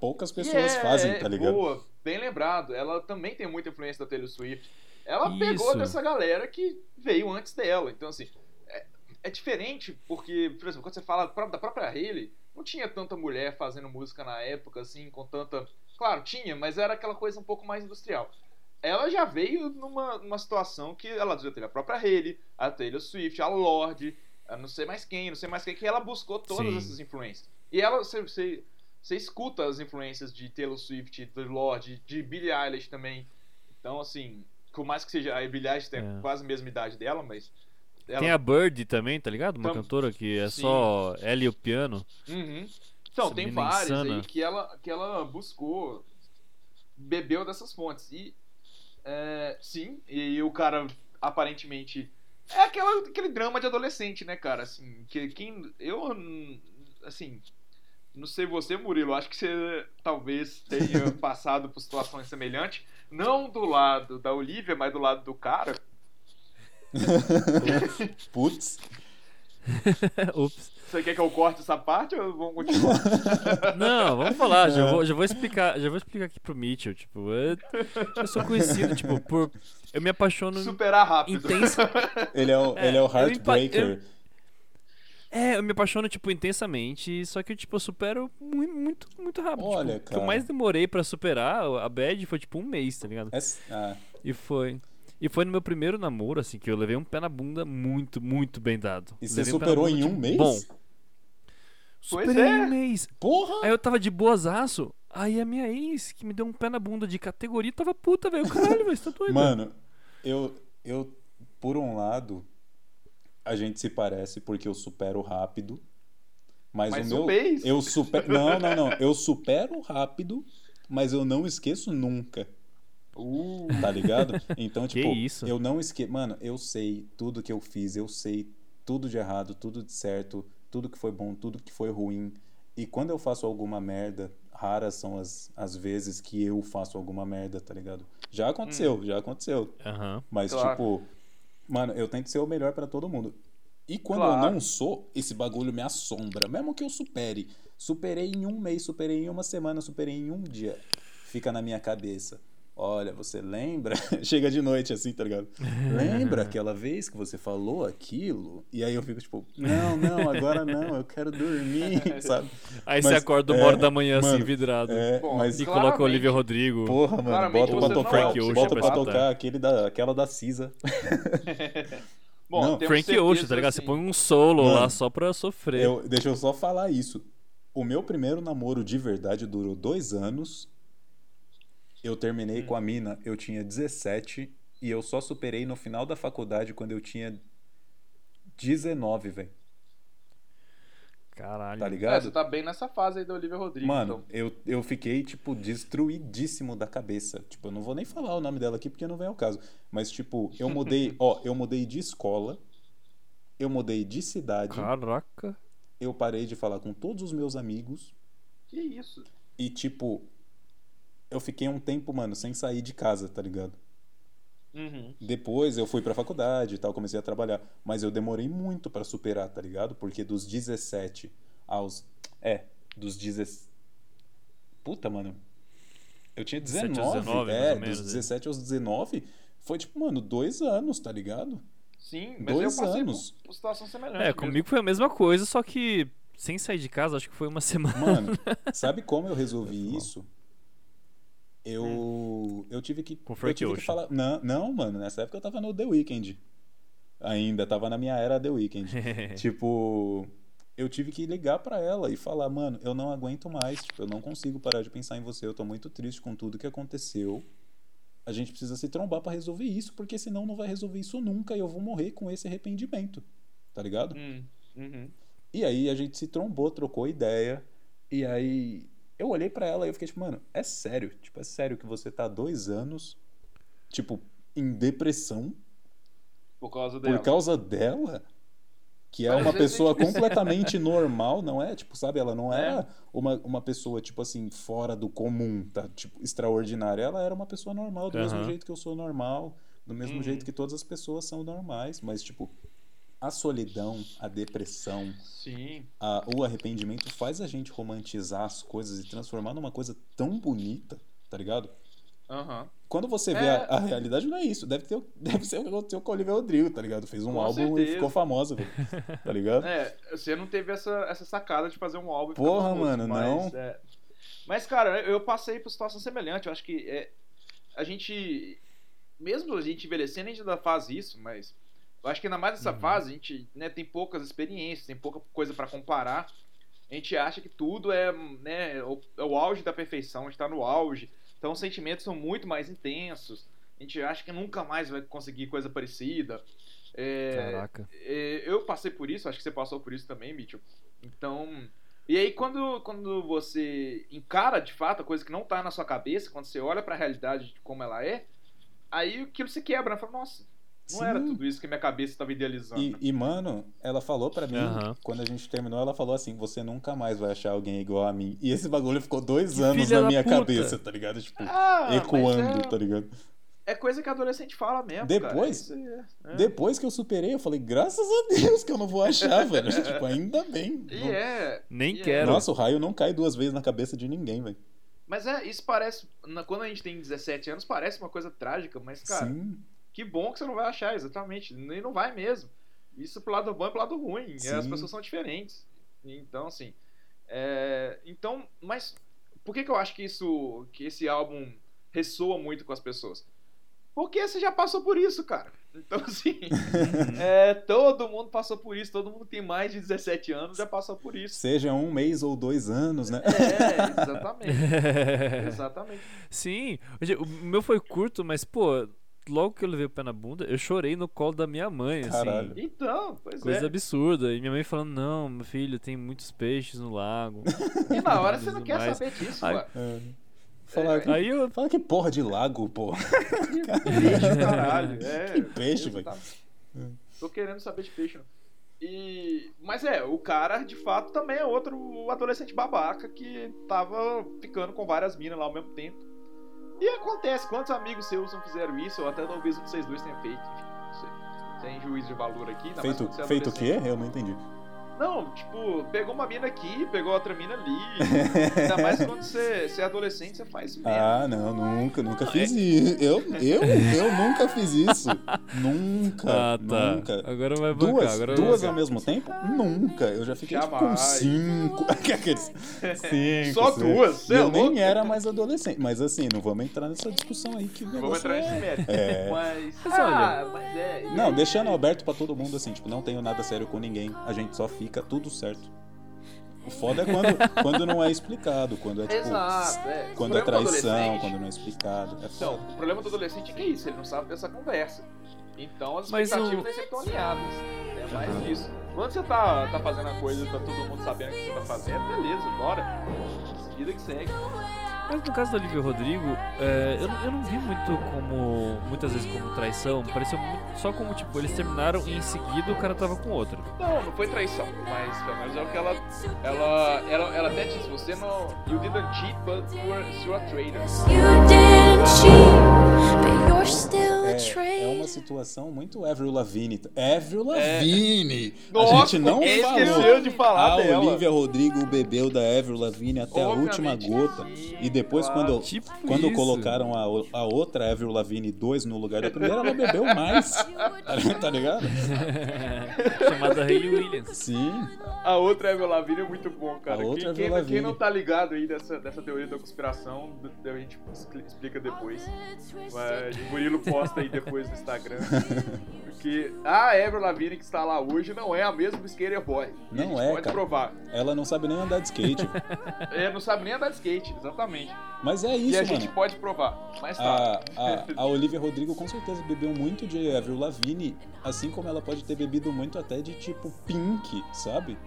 poucas E pessoas é, fazem, é, tá ligado? Boa, bem lembrado. Ela também tem muita influência da Taylor Swift. Ela Isso. pegou dessa galera que veio antes dela. Então, assim, é, é diferente porque, por exemplo, quando você fala da própria Hailey, não tinha tanta mulher fazendo música na época, assim, com tanta. Claro, tinha, mas era aquela coisa um pouco mais industrial. Ela já veio numa, numa situação que ela já teve a própria Hailey, a Taylor Swift, a Lorde, a não sei mais quem, não sei mais quem, que ela buscou todas Sim. essas influências. E ela, você, você, você escuta as influências de Taylor Swift, de Lorde, de Billie Eilish também. Então, assim, por mais que seja a Eilish tem É. quase a mesma idade dela, mas. Ela... Tem a Bird também, tá ligado? Uma Tam- cantora que é Sim. só ela e o piano. Uhum. Então, Essa tem mina várias insana. aí que ela, que ela buscou, bebeu dessas fontes. E, é, sim, e o cara aparentemente. É aquela, aquele drama de adolescente, né, cara? Assim, que quem. Eu. Assim. Não sei você, Murilo, acho que você talvez tenha passado por situações semelhantes. Não do lado da Olivia, mas do lado do cara. Putz. Ups. Você quer que eu corte essa parte ou vamos continuar? Não, vamos falar, já vou, já vou explicar, já vou explicar aqui pro Mitchell, tipo, eu, eu sou conhecido, tipo, por eu me apaixono Superar rápido. intensa, Ele é o, É, ele é o eu Heartbreaker. É, eu me apaixono, tipo, intensamente, só que, tipo, eu supero muito, muito, muito rápido. Olha, tipo, O que cara. eu mais demorei pra superar a bad foi, tipo, um mês, tá ligado? É- ah, E foi... E foi no meu primeiro namoro, assim, que eu levei um pé na bunda muito, muito bem dado. e você Levei um na superou bunda, em um tipo, mês? Bom. Pois Superei é. em um mês. Porra! Aí eu tava de boazaço, aí a minha ex, que me deu um pé na bunda de categoria, tava puta, velho. Caralho, velho, você tá doido. Mano, eu, eu, por um lado, a gente se parece porque eu supero rápido. Mas, Mas o meu. Eu super... Não, não, não. Eu supero rápido, mas eu não esqueço nunca. Uh, Tá ligado? Então, Que tipo, isso? eu não esqueço. Mano, eu sei tudo que eu fiz, eu sei tudo de errado, tudo de certo, tudo que foi bom, tudo que foi ruim. E quando eu faço alguma merda, raras são as, as vezes que eu faço alguma merda, tá ligado? Já aconteceu, já aconteceu. Aham. Mas, Claro. tipo, mano, eu tento ser o melhor pra todo mundo. E quando Claro. eu não sou, esse bagulho me assombra. Mesmo que eu supere. Superei em um mês, superei em uma semana, superei em um dia. Fica na minha cabeça. Olha, você lembra? Chega de noite assim, tá ligado? Lembra aquela vez que você falou aquilo? E aí eu fico tipo, não, não, agora não, eu quero dormir, sabe? Aí você Mas, acorda uma é, hora da manhã, assim, mano, vidrado. É, Bom, mas E coloca o Olivia Rodrigo. porra, mano, bota você pra tocar, Frank Ocean bota pra tocar aquele da, aquela da Cisa. Bom, Não, Frank Ocean, tá ligado? Você assim, põe um solo Mano, lá só pra sofrer. Eu, deixa eu só falar isso. O meu primeiro namoro de verdade durou dois anos. Eu terminei Hum. com a mina, eu tinha 17 e eu só superei no final da faculdade quando eu tinha 19, velho. Caralho. Tá É, ligado? você tá bem nessa fase aí da Olivia Rodrigo, Mano, então. eu, eu fiquei, tipo, destruidíssimo da cabeça. Tipo, eu não vou nem falar o nome dela aqui porque não vem ao caso. Mas, tipo, eu mudei, ó, eu mudei de escola, eu mudei de cidade, Caraca. eu parei de falar com todos os meus amigos Que isso? e, tipo, eu fiquei um tempo, mano, sem sair de casa, tá ligado? Uhum. Depois eu fui pra faculdade e tal, comecei a trabalhar. Mas eu demorei muito pra superar, tá ligado? Porque dos 17 aos. É, dos 17. Puta, mano. Eu tinha 17 19. aos 19, mais é, menos, dos é. 17 aos 19. Foi tipo, mano, dois anos, tá ligado? Sim, mas Dois eu passei anos. por, situação semelhante. É, mesmo. comigo foi a mesma coisa, só que sem sair de casa, acho que foi uma semana. Mano, sabe como eu resolvi isso? Eu. Eu tive que. Com eu tive que falar. Não, não, mano, nessa época eu tava no The Weeknd. Ainda, tava na minha era The Weeknd. Tipo, eu tive que ligar pra ela e falar, mano, eu não aguento mais, tipo, eu não consigo parar de pensar em você, eu tô muito triste com tudo que aconteceu. A gente precisa se trombar pra resolver isso, porque senão não vai resolver isso nunca e eu vou morrer com esse arrependimento. Tá ligado? Hum, uhum. E aí a gente se trombou, trocou ideia. E aí eu olhei pra ela e eu fiquei tipo, mano, é sério? Tipo, é sério que você tá dois anos, tipo, em depressão Por causa dela. por causa dela? Que é Mas uma pessoa gente- completamente normal, não é? Tipo, sabe? Ela não É. era uma, uma pessoa, tipo assim, fora do comum, tá? Tipo, extraordinária. Ela era uma pessoa normal, do mesmo Aham. jeito que eu sou normal, do mesmo Uhum. jeito que todas as pessoas são normais. Mas, tipo, a solidão, a depressão, Sim. a- o arrependimento faz a gente romantizar as coisas e transformar numa coisa tão bonita, tá ligado? Aham. Quando você vê É. a, a realidade, não é isso. Deve, ter, deve ser o que aconteceu com a Olivia Rodrigo, tá ligado? Fez um Com álbum certeza. e ficou famosa, velho. Tá ligado? É, você não teve essa, essa sacada de fazer um álbum. e Porra, famoso, mano, mas, não. é. Mas, cara, eu passei por situação semelhante. Eu acho que é, a gente, mesmo a gente envelhecendo, a gente ainda faz isso, mas eu acho que ainda mais nessa Uhum. fase, a gente né, tem poucas experiências, tem pouca coisa pra comparar. A gente acha que tudo é, né, o, é o auge da perfeição, a gente tá no auge. Então os sentimentos são muito mais intensos. A gente acha que nunca mais vai conseguir coisa parecida. É, Caraca. é, eu passei por isso, acho que você passou por isso também, Mitchell. Então. E aí, quando, quando você encara de fato a coisa que não tá na sua cabeça, quando você olha pra realidade de como ela é, aí aquilo se quebra. Né? Fala, nossa, não era Sim. tudo isso que minha cabeça estava idealizando. E, e, mano, ela falou pra mim, Aham. quando a gente terminou, ela falou assim: você nunca mais vai achar alguém igual a mim. E esse bagulho ficou dois Que anos na minha puta. cabeça, tá ligado? Tipo, Ah, ecoando, é, tá ligado? é coisa que adolescente fala mesmo. Depois? Cara. Isso é- é. Depois que eu superei, eu falei, graças a Deus que eu não vou achar, velho. tipo, ainda bem. E Não- é. Nem e é- quero. Nossa, o raio não cai duas vezes na cabeça de ninguém, velho. Mas é, isso parece. Quando a gente tem 17 anos, parece uma coisa trágica, mas, cara, Sim. Que bom que você não vai achar, exatamente. E não vai mesmo. Isso pro lado bom e pro lado ruim. E As Sim. pessoas são diferentes. Então, assim. é, Então, mas por que, que eu acho que isso. que esse álbum ressoa muito com as pessoas? Porque você já passou por isso, cara. Então, assim. é, todo mundo passou por isso. Todo mundo que tem mais de 17 anos já passou por isso. Seja um mês ou dois anos, né? É, exatamente. Exatamente. Sim, o meu foi curto, mas, pô, logo que eu levei o pé na bunda, eu chorei no colo da minha mãe, Caralho. assim. Então, pois Coisa é. absurda. E minha mãe falando, não, meu filho, tem muitos peixes no lago. E na hora você não quer Mas- saber disso, Ai, mano. É. Fala, que, Aí eu. fala que porra de lago, pô. Peixe, caralho. É, Que peixe, velho. exatamente. Tô querendo saber de peixe. não. E... Mas é, o cara de fato também é outro adolescente babaca que tava ficando com várias minas lá ao mesmo tempo. E acontece, quantos amigos seus não fizeram isso? Ou até talvez um de vocês dois tenha feito, enfim, não sei. Sem juízo de valor aqui. Feito, é feito o quê? Eu não entendi. Não, tipo, pegou uma mina aqui, pegou outra mina ali. Ainda mais quando você, você é adolescente, você faz isso mesmo. Ah, não, nunca, nunca fiz isso. Eu, eu, eu nunca fiz isso. Nunca, Ah, tá. nunca. Agora vai bancar. Duas, agora vai duas bancar. ao mesmo tempo? Nunca. Eu já fiquei tipo, com cinco. Aqueles cinco. Só seis. duas? É eu nem louco? era mais adolescente. Mas assim, não vamos entrar nessa discussão aí que o Vamos entrar nesse é... mérito. É. Mas. Mas ah, olha- mas é. Não, deixando aberto pra todo mundo assim, tipo, não tenho nada sério com ninguém. A gente só fica tudo certo. O foda é quando, quando não é explicado, quando é tipo. Exato, é. Quando O é traição, quando não é explicado. É Então, o problema do adolescente é que é isso, ele não sabe dessa conversa. Então as Mas expectativas o- sempre estão alinhadas. É mais Aham. isso. Quando você tá, tá fazendo a coisa, tá todo mundo sabendo o que você tá fazendo, beleza, bora. Vida que segue. Mas no caso do Olivia Rodrigo, é, eu, não- eu não vi muito como. muitas vezes como traição. Pareceu muito, só como, tipo, eles terminaram e em seguida o cara tava com outro. Não, não foi traição, mas pelo menos é o que ela. Ela, ela, ela até disse, você não. You didn't cheat, but you were, you're a traitor. You didn't cheat, but you're still a É, é traitor. uma situação muito Avril Lavigne. Avril É. Lavigne! Nossa, a gente não falou. esqueceu de falar a dela? Olivia Rodrigo bebeu da Avril Lavigne até a última Obviamente gota. E depois, claro. quando, Tipo quando isso. colocaram a, a outra Avril Lavigne 2 no lugar da primeira, ela bebeu mais. tá ligado? Chamada Hayley Williams. Sim. A outra Avril Lavigne é muito bom, cara. A outra quem, quem, não tá ligado aí dessa, dessa teoria da conspiração, a gente expli- explica depois. Mas o Murilo posta aí depois no Instagram. Porque a Avril Lavigne que está lá hoje não é a mesma Skater Boy. E Não a é, pode cara. provar. Ela não sabe nem andar de skate. É, não sabe nem andar de skate, exatamente. Mas é e isso, a mano. gente pode provar. Mais A, tarde. a, a Olivia Rodrigo com certeza bebeu muito de Avril Lavigne, assim como ela pode ter bebido muito até de tipo Pink, sabe?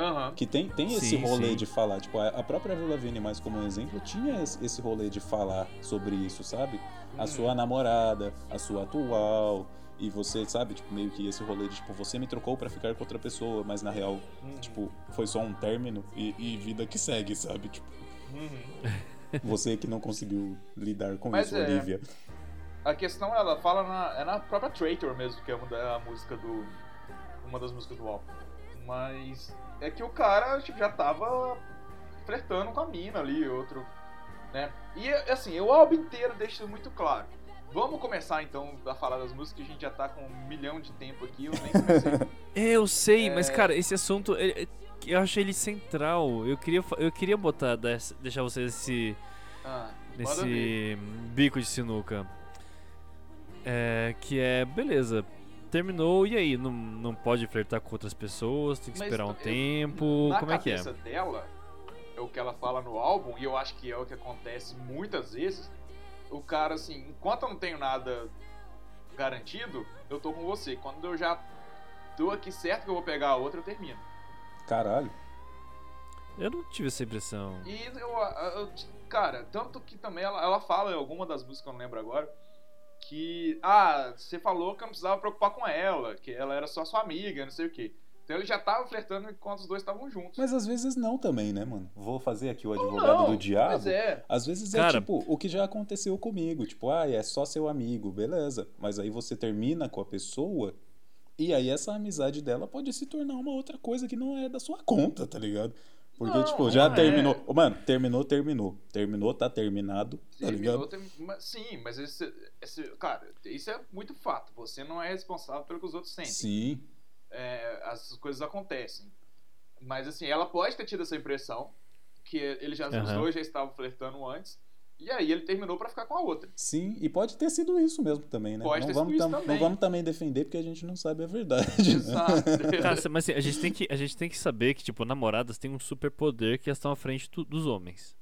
Aham. Que tem, tem esse Sim, rolê sim. de falar, tipo, a a própria Avril Lavigne, mais como um exemplo, tinha esse rolê de falar sobre isso, sabe? A Uhum. sua namorada, a sua atual, e você, sabe, tipo, meio que esse rolê de, tipo, você me trocou pra ficar com outra pessoa, mas na real, Uhum. tipo, foi só um término e, e vida que segue, sabe? Tipo, Uhum. você que não conseguiu lidar com Mas isso, é. Olivia. A questão, ela fala na, é na própria Traitor mesmo, que é uma da música do. Uma das músicas do álbum. Mas é que o cara tipo, já tava flertando com a mina ali, outro. Né? E assim, o álbum inteiro deixa isso muito claro. Vamos começar então a falar das músicas, que a gente já tá com um milhão de tempo aqui, eu nem comecei. É, eu sei, É. mas cara, esse assunto, eu acho ele central. Eu queria, eu queria botar, deixar vocês esse, Ah, nesse bico de sinuca. É, que é, beleza, terminou, e aí? Não, não pode flertar com outras pessoas, tem que Mas esperar um eu- tempo, Na como é que é? cabeça dela, é o que ela fala no álbum, e eu acho que é o que acontece muitas vezes. O cara, assim, enquanto eu não tenho nada garantido, eu tô com você. Quando eu já tô aqui certo que eu vou pegar a outra, eu termino. Caralho. Eu não tive essa impressão. E eu, eu- cara, tanto que também ela, ela fala em alguma das músicas que eu não lembro agora, que, ah, você falou que eu não precisava preocupar com ela, que ela era só sua amiga, não sei o quê. Então ele já tava flertando enquanto os dois estavam juntos. Mas às vezes não também, né, mano? Vou fazer aqui o advogado não, do diabo. Mas é. Às vezes é Cara- tipo o que já aconteceu comigo. Tipo, ah, é só seu amigo, beleza. Mas aí você termina com a pessoa e aí essa amizade dela pode se tornar uma outra coisa que não é da sua conta, tá ligado? Porque, Não, tipo, já é. terminou. Ô, Mano, terminou, terminou. Terminou, tá terminado, tá Terminou, ligado? tem- mas- sim, mas esse, esse- cara, isso é muito fato. Você não é responsável pelo que os outros sentem. Sim. É, as coisas acontecem. Mas assim, ela pode ter tido essa impressão que ele já, os Aham. dois já estavam flertando antes. E aí ele terminou pra ficar com a outra. Sim, e pode ter sido isso mesmo também, né? Pode não, ter vamos sido isso tam- também. não vamos também defender porque a gente não sabe a verdade. né? Exato. Cara, mas assim, a gente tem que, a gente tem que saber que, tipo, namoradas têm um super poder que elas estão à frente do- dos homens.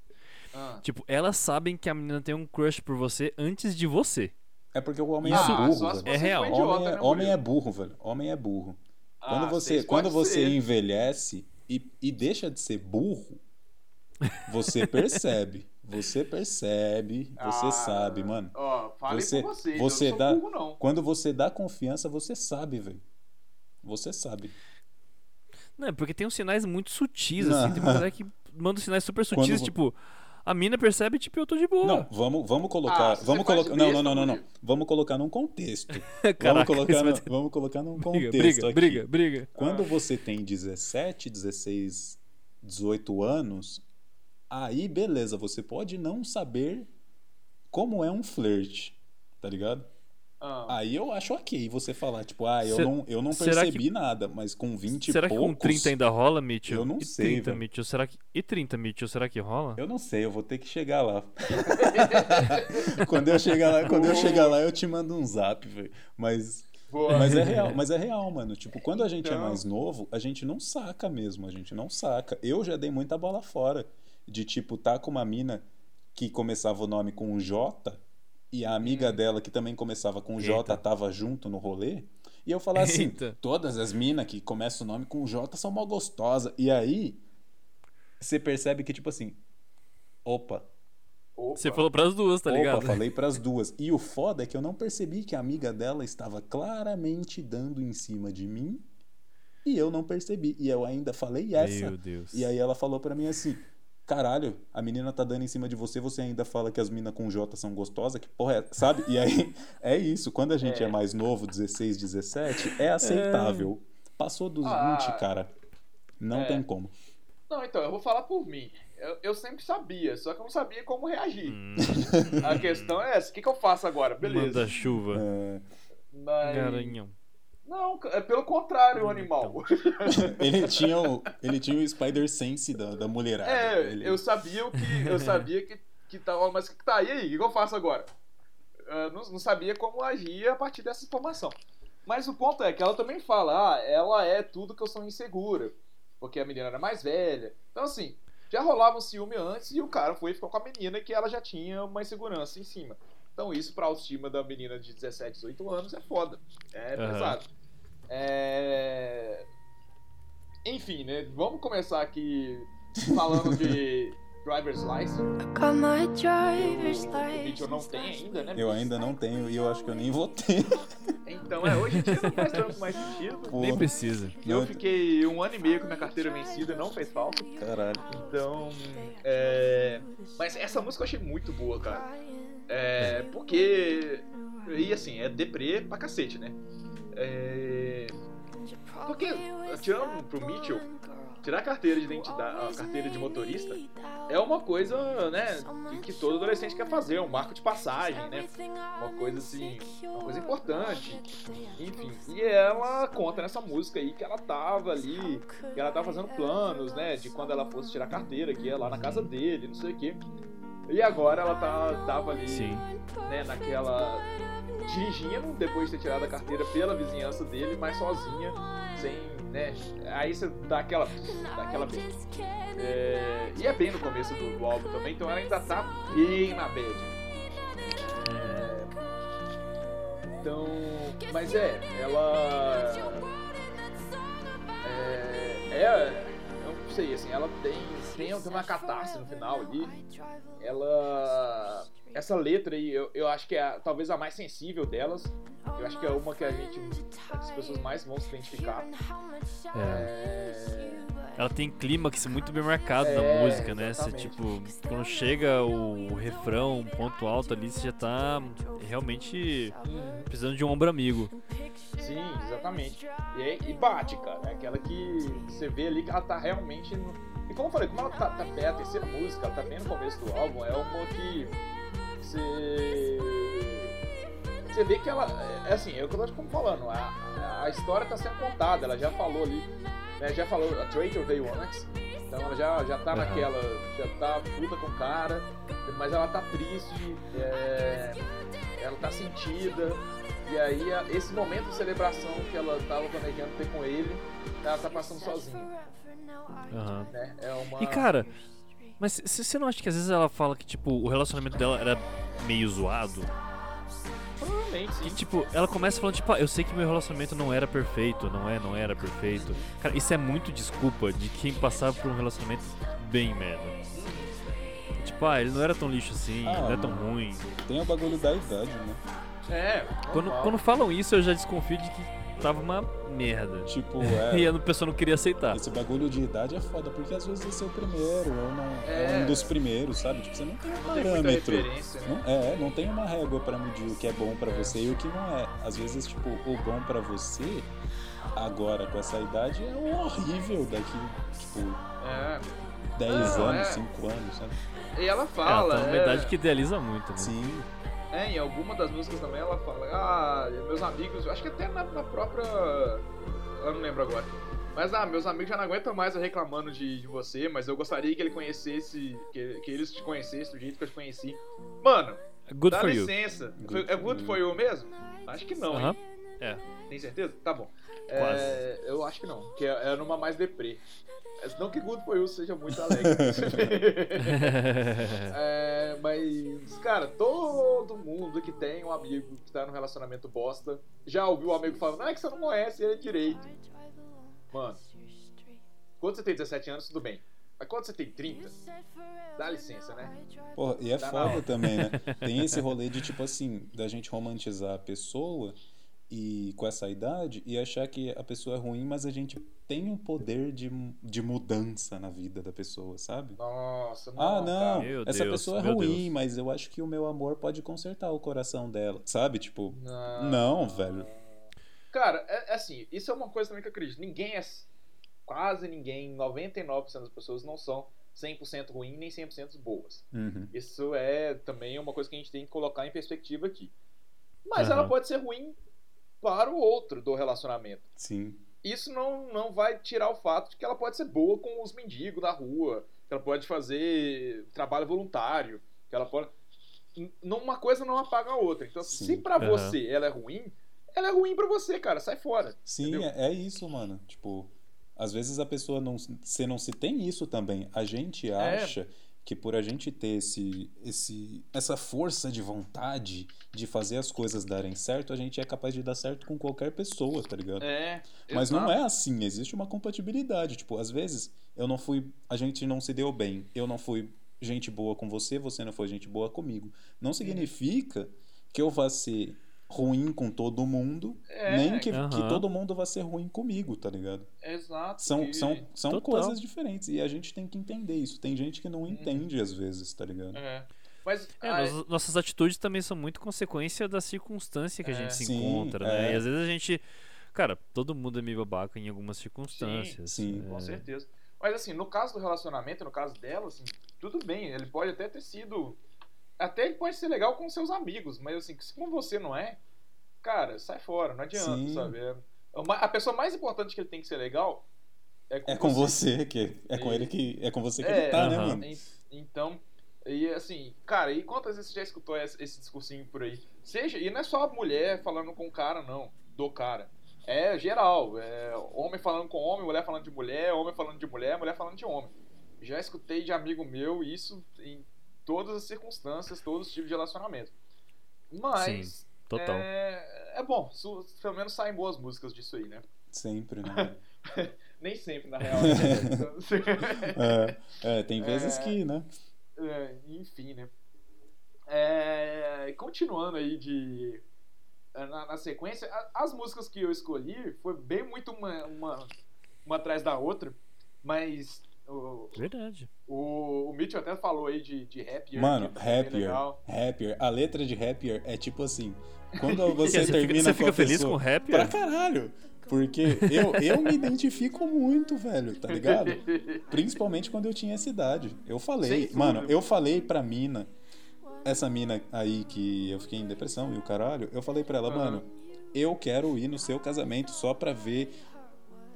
Ah, Tipo, elas sabem que a menina tem um crush por você antes de você. É porque o homem é burro, só se velho. É você real. idiota, Homem, é, né, homem é burro, velho. Homem é burro. Quando Ah, você, vocês quando você ser. envelhece e, e deixa de ser burro, você percebe. Você percebe, você Ah, sabe, mano. Ó, falei Você- vocês, você eu não sou dá- burro, não. Quando você dá confiança, você sabe, velho. Você sabe. Não, é porque tem uns sinais muito sutis, Não. assim. Tem uma galera que manda sinais super sutis, Quando- tipo... A mina percebe, tipo, eu tô de boa. Não, vamos, vamos colocar. Ah, vamos colocar. Não, não, não, não, não. Vamos colocar num contexto. Caraca, vamos, colocar no- ter- vamos colocar num contexto briga, aqui. briga, briga. Quando você tem 17, 16, 18 anos, aí beleza, você pode não saber como é um flerte, tá ligado? Ah, Aí eu acho ok você falar, tipo, ah, eu Se- não, eu não percebi nada, mas com 20 Será e que poucos... com 30 ainda rola, Mitchell? Eu não e sei, 30, velho. Mitchell, será que... E 30, Mitchell, será que rola? Eu não sei, eu vou ter que chegar lá. quando eu chegar lá, quando eu chegar lá, eu te mando um zap, velho. Mas boa. Mas é real, mas é real, mano. Tipo, quando a gente é Então- mais novo, a gente não saca mesmo, a gente não saca. Eu já dei muita bola fora de tipo tá com uma mina que começava o nome com um J e a amiga dela que também começava com J Eita. tava junto no rolê. E eu falar assim, Eita. todas as minas que começam o nome com J são mó gostosas. E aí você percebe que tipo assim, opa, Opa. Você falou pras duas, tá ligado? Opa, falei pras duas. E o foda é que eu não percebi que a amiga dela estava claramente dando em cima de mim e eu não percebi. E eu ainda falei essa. Meu Deus. E aí ela falou pra mim assim: Caralho, a menina tá dando em cima de você, você ainda fala que as minas com J são gostosas? Que porra é? Sabe? E aí é isso. Quando a gente é, É. mais novo, 16, 17, é aceitável. Passou dos Ah. 20, cara. Não É. tem como. Não, então, eu vou falar por mim. Eu, eu sempre sabia, só que eu não sabia como reagir. Hum, A questão é essa: o que, que eu faço agora? Beleza. manda chuva. É, Mas... Garanhão. Não, é pelo contrário, o animal. ele, tinha o, ele tinha o Spider Sense da, da mulherada. É, Ele- eu sabia o que. Eu sabia que, que tava. Mas que tá, e aí? O que eu faço agora? Eu não, não sabia como agir a partir dessa informação. Mas o ponto é que ela também fala, ah, ela é tudo que eu sou insegura. Porque a menina era mais velha. Então, assim, já rolava um ciúme antes e o cara foi e ficou com a menina que ela já tinha uma insegurança em cima. Então, isso pra autoestima da menina de 17, 18 anos é foda. É Aham. pesado. É... Enfim, né? Vamos começar aqui falando de driver's license. O Mitchell não tem ainda, né? Eu ainda não tenho e eu acho que eu nem vou ter. Então, é, hoje em dia não faz tanto mais sentido. Pô, Nem precisa. Eu não- fiquei um ano e meio com minha carteira vencida, não fez falta. Caralho. Então, é... Mas essa música eu achei muito boa, cara. É... Porque... E assim, é deprê pra cacete, né? É... Porque, tirando pro Mitchell, tirar a carteira de identidade, a carteira de motorista, é uma coisa, né, que, todo adolescente quer fazer, um marco de passagem, né? Uma coisa assim, uma coisa importante. Enfim, e ela conta nessa música aí que ela tava ali, que ela tava fazendo planos, né, de quando ela fosse tirar a carteira, que ia lá na casa dele, não sei o quê. E agora ela tá, tava ali, Sim. né, naquela dirigindo depois de ter tirado a carteira pela vizinhança dele, mas sozinha, sem, né? Aí você dá aquela, dá aquela. É, e é bem no começo do, do álbum também, então ela ainda tá bem na bad. É, então, mas é, ela é, é, eu não sei, assim, ela tem tem, tem uma catarse no final ali. Ela essa letra aí, eu, eu acho que é a- talvez a mais sensível delas. Eu acho que é uma que a gente, as pessoas mais vão se identificar. É. É, Ela tem clímax muito bem marcado É, na música, né? Você, tipo, quando chega o refrão, um ponto alto ali, você já tá realmente Uhum. precisando de um ombro amigo. Sim, exatamente. E, e bate, cara. É aquela que você vê ali que ela tá realmente. No... E como eu falei, como ela tá, tá é a terceira música, ela tá bem no começo do álbum, é uma que você. Você vê que ela. É assim, é o que eu tô falando. A, a história tá sendo contada, ela já falou ali. Né, já falou, a traitor veio antes. Então ela já, já tá Aham. naquela. Já tá puta com o cara, mas ela tá triste, é, ela tá sentida. E aí, esse momento de celebração que ela tava planejando ter com ele, ela tá passando sozinha, Aham. né? É uma... E cara, mas você não acha que às vezes ela fala que, tipo, o relacionamento dela era meio zoado? Provavelmente, sim. Que, tipo, ela começa falando, tipo, ah, eu sei que meu relacionamento não era perfeito, não é, não era perfeito. Cara, isso é muito desculpa de quem passava por um relacionamento bem merda. Tipo, ah, ele não era tão lixo assim, Ah, não é tão ruim. Tem o bagulho da idade, né? É, Quando, quando falam isso, eu já desconfio de que tava uma merda. Tipo, E é. a pessoa não queria aceitar. Esse bagulho de idade é foda, porque às vezes esse é o primeiro, ou não, é. É. um dos primeiros, sabe? Tipo, você não tem um Não tem muita parâmetro. referência, né? Não, é, não tem uma régua pra medir o que é bom pra você e o que não é. Às vezes, tipo, o bom pra você, agora com essa idade, é o horrível daqui, tipo, É. 10 Não, anos, é. 5 anos, sabe? E ela Ela fala. tá numa é, idade que idealiza muito, né? Sim. É, em alguma das músicas também ela fala, ah, meus amigos, acho que até na, na própria. Eu não lembro agora. Mas ah, meus amigos já não aguentam mais eu reclamando de, de você, mas eu gostaria que ele conhecesse, que, que eles te conhecessem do jeito que eu te conheci. Mano, Good dá licença. Good é good for you mesmo? Acho que não, Aham. hein? É. Tem certeza? Tá bom. É, eu acho que não, que é, é numa mais deprê. É, Não que Good for You seja muito alegre. É, mas, cara, todo mundo que tem um amigo que tá num relacionamento bosta já ouviu o amigo falando, não é que você não conhece ele direito. Mano, quando você tem 17 anos, tudo bem. Mas quando você tem 30, dá licença, né? Porra, e é Dá foda não. também, né? Tem esse rolê de, tipo assim, da gente romantizar a pessoa e com essa idade e achar que a pessoa é ruim, mas a gente tem um poder de, de mudança na vida da pessoa, sabe? Nossa, não. Ah, não. Meu essa Deus, pessoa é ruim, Deus. mas eu acho que o meu amor pode consertar o coração dela, sabe? Tipo, Não, não, velho. Cara, é, é assim, isso é uma coisa também que eu acredito. Ninguém é. Quase ninguém, 99% das pessoas não são 100% ruim nem 100% boas. Uhum. Isso é também uma coisa que a gente tem que colocar em perspectiva aqui. Mas Aham. ela pode ser ruim para o outro do relacionamento. Sim. Isso não, não vai tirar o fato de que ela pode ser boa com os mendigos da rua, que ela pode fazer trabalho voluntário, que ela pode. Uma coisa não apaga a outra. Então, se Sim. pra Aham. você ela é ruim, ela é ruim pra você, cara. Sai fora. Sim, Entendeu? é, é isso, mano. Tipo, às vezes a pessoa não. Você não se tem isso também. A gente É. que por a gente ter esse, esse, essa força de vontade de fazer as coisas darem certo, a gente é capaz de dar certo com qualquer pessoa, tá ligado? É. Mas não exato. é assim, existe uma compatibilidade. Tipo, às vezes eu não fui. A gente não se deu bem. Eu não fui gente boa com você, você não foi gente boa comigo. Não significa que eu vá ser ruim com todo mundo, É, nem que, que todo mundo vá ser ruim comigo, tá ligado? Exato. São, e- são, são Total. coisas diferentes e a gente tem que entender isso. Tem gente que não entende às vezes, tá ligado? É. Mas. É, nos- nossas atitudes também são muito consequência da circunstância que a É. gente se Sim, encontra, né? é. E às vezes a gente. Cara, todo mundo é meio babaca em algumas circunstâncias. sim. é. Com certeza. Mas assim, no caso do relacionamento, no caso dela, assim, tudo bem, ele pode até ter sido. Até ele pode ser legal com seus amigos, mas assim, se com você não é, cara, sai fora, não adianta, Sim. sabe? É- é a pessoa mais importante que ele tem que ser legal é com, É com você, que é com E- ele que é com você que É, ele tá, né, mano? En- Então, e assim, cara, e quantas vezes você já escutou esse, esse discursinho por aí? Seja, e não é só a mulher falando com o cara, não, do cara. É geral, é homem falando com homem, mulher falando de mulher, homem falando de mulher, mulher falando de homem. Já escutei de amigo meu isso em todas as circunstâncias, todos os tipos de relacionamento. Mas Total. é, é bom, su- pelo menos saem boas músicas disso aí, né? Sempre, né? Nem sempre, na real. né? é, é, tem vezes É. que, né? É, enfim, né? É, continuando aí de. Na, na sequência, a- as músicas que eu escolhi foi bem muito uma, uma, uma atrás da outra, mas o, Verdade. o, o Mitchell até falou aí de, de Happier. Mano, é happier, legal. happier. A letra de happier é tipo assim, quando você Você fica- termina você com fica a feliz pessoa, com rap? Pra caralho. Porque eu, eu me identifico muito, velho, tá ligado? Principalmente quando eu tinha essa idade. Eu falei, mano, eu falei pra mina, essa mina aí que eu fiquei em depressão e o caralho, eu falei pra ela, mano, eu quero ir no seu casamento só pra ver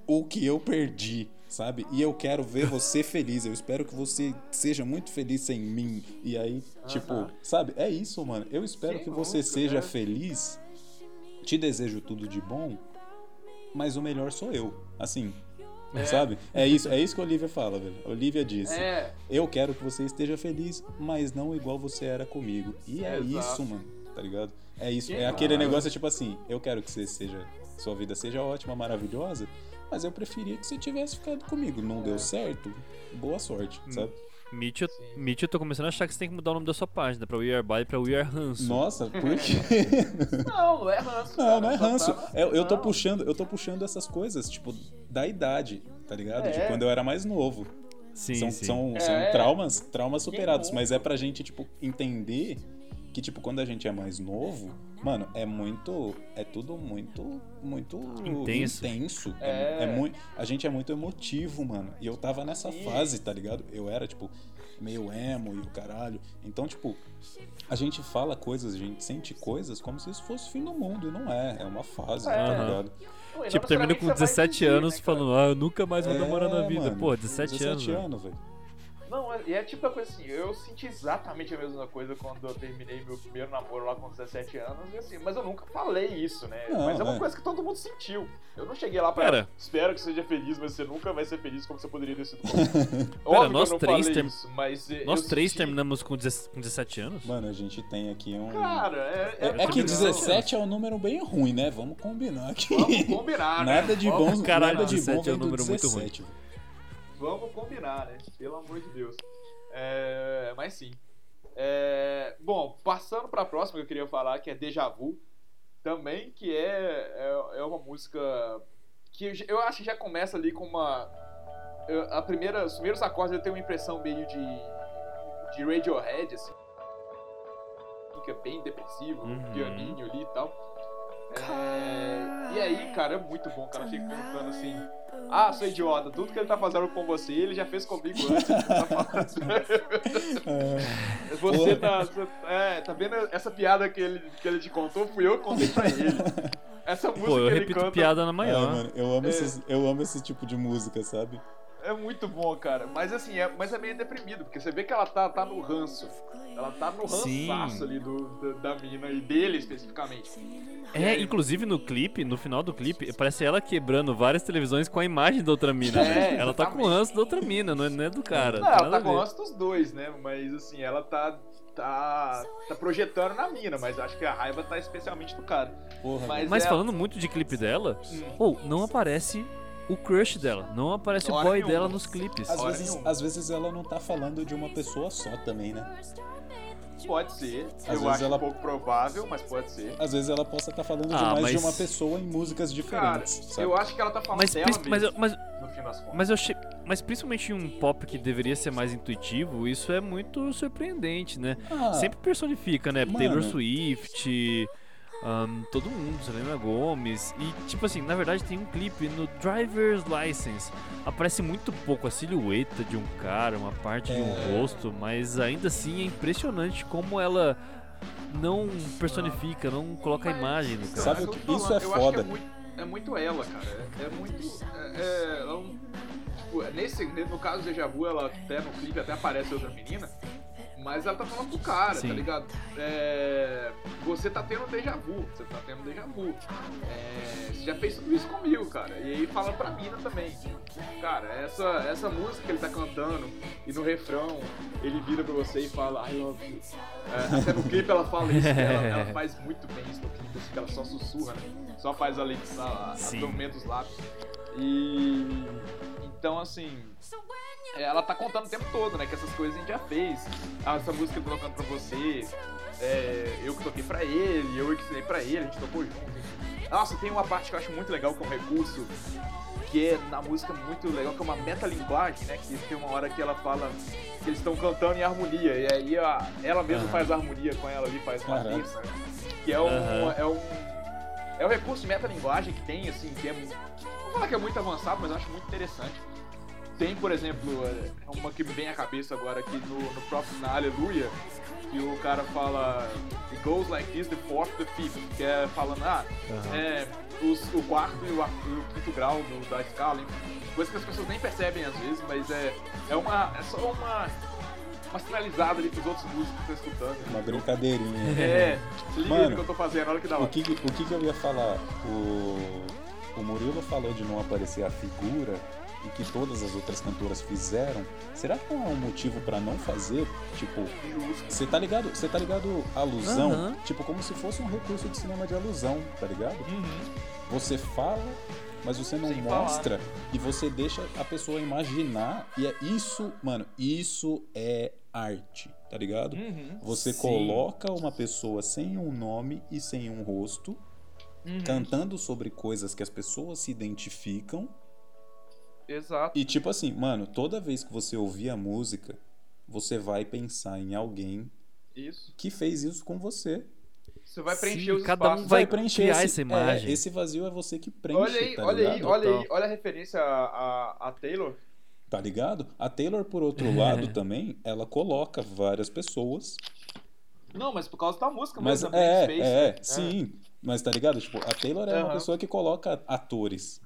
o que eu perdi, sabe? E eu quero ver você feliz. Eu espero que você seja muito feliz sem mim. E aí, tipo, Aham. sabe? É isso, mano. Eu espero Sim, que você lógico, seja né? feliz. Te desejo tudo de bom, mas o melhor sou eu. Assim, É. sabe? É isso, é isso que a Olivia fala, velho. A Olivia disse: É, Eu quero que você esteja feliz, mas não igual você era comigo. E é Exato. isso, mano. Tá ligado? É isso. É aquele negócio tipo assim: Eu quero que você seja. Sua vida seja ótima, maravilhosa, mas eu preferia que você tivesse ficado comigo. Não É. deu certo? Boa sorte, Hum. sabe? Mitch. Mitch, eu tô começando a achar que você tem que mudar o nome da sua página pra We Are By pra We Are Hanso. Nossa, por quê? Não, não é ranço. Não, cara, não é tá- Eu, eu tô Não. puxando, eu tô puxando essas coisas, tipo, da idade, tá ligado? De É. quando eu era mais novo. Sim, são, sim. são, É, são é. traumas, traumas superados, mas é pra gente, tipo, entender que, tipo, quando a gente é mais novo, mano, é muito. É tudo muito. Muito Intenso. intenso. É. É, é muito, a gente é muito emotivo, mano. E eu tava nessa Sim. fase, tá ligado? Eu era, tipo, meio emo e o caralho. Então, tipo, a gente fala coisas, a gente sente coisas como se isso fosse o fim do mundo. E não é. É uma fase, É. tá ligado? E Tipo, termina com você vai 17 viver, anos né, falando, ah, eu nunca mais vou namorar na É, vida. mano, Pô, 17, anos. velho. anos, velho. Não, é- e é tipo a coisa assim, eu senti exatamente a mesma coisa quando eu terminei meu primeiro namoro lá com 17 anos, e assim, mas eu nunca falei isso, né? Não, mas é uma é. coisa que todo mundo sentiu. Eu não cheguei lá pra. Pera. Espero que seja feliz, mas você nunca vai ser feliz como você poderia ter sido. Óbvio que nós eu não três term- isso, mas eh, Nós eu três senti- terminamos com 17 com 17 anos? Mano, a gente tem aqui um. Cara, é. É, é que não, 17 é um número bem ruim, né? Vamos combinar aqui. Vamos combinar, né? Nada de Vamos- bom, Caralho, nada de 17 bom é um número muito 17, velho. Vamos combinar, né? Pelo amor de Deus. É, mas sim. É, bom, passando pra próxima que eu queria falar, que é Deja Vu. Também, que é, é, é uma música que eu acho que já começa ali com uma. A primeira, os primeiros acordes eu tenho uma impressão meio de. de Radiohead, assim. Fica bem depressivo, Uhum. um pianinho ali e tal. É, e aí, cara, é muito bom, cara. Fica cantando assim. Ah, sou idiota, tudo que ele tá fazendo com você, ele já fez comigo antes. ele tá falando. É, Você tá, você- é, tá vendo essa piada que ele, que ele te contou? Fui eu que contei pra ele. Essa música Pô, eu que ele repito canta piada na é, manhã. mano, eu amo, É. esses, eu amo esse tipo de música, sabe? É muito bom, cara. Mas assim, é, mas é meio deprimido, porque você vê que ela tá, tá no ranço. Ela tá no Sim. rançaço ali do, da, da mina e dele especificamente. É, inclusive no clipe, no final do clipe, parece ela quebrando várias televisões com a imagem da outra mina, É, velho. Ela tá com exatamente. ranço da outra mina, não é, não é do cara. Não, ela tá com ranço dos dois, né? Mas assim, ela tá. Tá, tá projetando na mina, mas acho que a raiva tá especialmente do cara. Porra, Mas- Mas é- falando muito de clipe dela, Hum. ou não aparece o crush dela, não aparece o Hora boy nenhuma. dela nos clipes. às, hora vezes, nenhuma. às vezes ela não tá falando de uma pessoa só também, né? Pode ser. eu vezes acho ela- um pouco provável, mas pode ser. Às vezes ela possa estar falando de Ah, mais de mas- uma pessoa em músicas Cara, diferentes, sabe? eu acho que ela tá falando Mas, dela pris- mas, eu- mesmo, mas, no fim das contas. mas eu achei. Mas principalmente em um pop que deveria ser mais intuitivo, isso é muito surpreendente, né? Ah, Sempre personifica, né? Mano. Taylor Swift, ahn, todo mundo, Selena Gomes. E, tipo assim, na verdade tem um clipe no Driver's License. Aparece muito pouco a silhueta de um cara, uma parte de um É. rosto, mas ainda assim é impressionante como ela não personifica, não coloca a Mas, imagem do cara. Sabe o eu que- isso é que foda. é muito, é muito ela, cara. É, é muito. É, é, ela tipo, nesse, no caso do Deja Vu, ela até no clipe até aparece outra menina. Mas ela tá falando pro cara, Sim. tá ligado? É, você tá tendo déjà vu, você tá tendo déjà vu. É, você já fez tudo isso comigo, cara. E aí fala pra mina também. Cara, essa, essa música que ele tá cantando e no refrão ele vira pra você e fala I love you. É, até no clipe ela fala isso, que ela, ela faz muito bem isso no clipe, assim, ela só sussurra, né? Só faz ali, a, a, Sim. movimento dos lábios. E então assim, ela tá contando o tempo todo, né? Que essas coisas a gente já fez. Ah, essa música eu tô tocando pra você, é, eu que toquei pra ele, eu que ensinei pra ele, a gente tocou junto. Nossa, tem uma parte que eu acho muito legal, que é um recurso, que é na música muito legal, que é uma metalinguagem, né? Que tem uma hora que ela fala que eles estão cantando em harmonia, e aí a- ela mesma Aham. faz harmonia com ela ali, faz uma Aham. terça, que é um, Aham. é um. É um recurso metalinguagem que tem, assim, que é. Não vou falar que é muito avançado, mas eu acho muito interessante. Tem, por exemplo, é, uma que me vem à cabeça agora aqui no, no próprio na Aleluia, que o cara fala It goes like this, the fourth, the fifth, que é falando, ah, Aham. é, os- o quarto e o, e o quinto grau do- da escala, coisa que as pessoas nem percebem às vezes, mas é, é, uma, é só uma, uma sinalizada ali pros outros músicos que estão escutando. Uma brincadeirinha. É, se liga Mano, no que eu tô fazendo, olha que da hora. O que, que- o que, que eu ia falar? O, o Murilo falou de não aparecer a figura e que todas as outras cantoras fizeram. Será que não é um motivo pra não fazer? Tipo, você tá ligado? Você tá ligado à alusão? Aham. Tipo, como se fosse um recurso de cinema de alusão, tá ligado? Você fala mas você não Sem falar. mostra e você deixa a pessoa imaginar. E é isso, mano, isso é arte, tá ligado? Uhum. Você Sim. coloca uma pessoa sem um nome e sem um rosto, Uhum. cantando sobre coisas que as pessoas se identificam. Exato. E tipo assim, mano, toda vez que você ouvir a música, você vai pensar em alguém Isso. que fez isso com você. Você vai Sim, preencher os cada um espaços. vai preencher criar esse, essa imagem. é, esse vazio é você que preenche, Olha aí, tá olha aí, ligado? olha aí, olha a referência a, a, a Taylor. Tá ligado? A Taylor, por outro lado, também, ela coloca várias pessoas. Não, mas por causa da música Mas mesmo, é, Space, é, né? sim. Mas tá ligado? Tipo, a Taylor é uma Aham. pessoa que coloca atores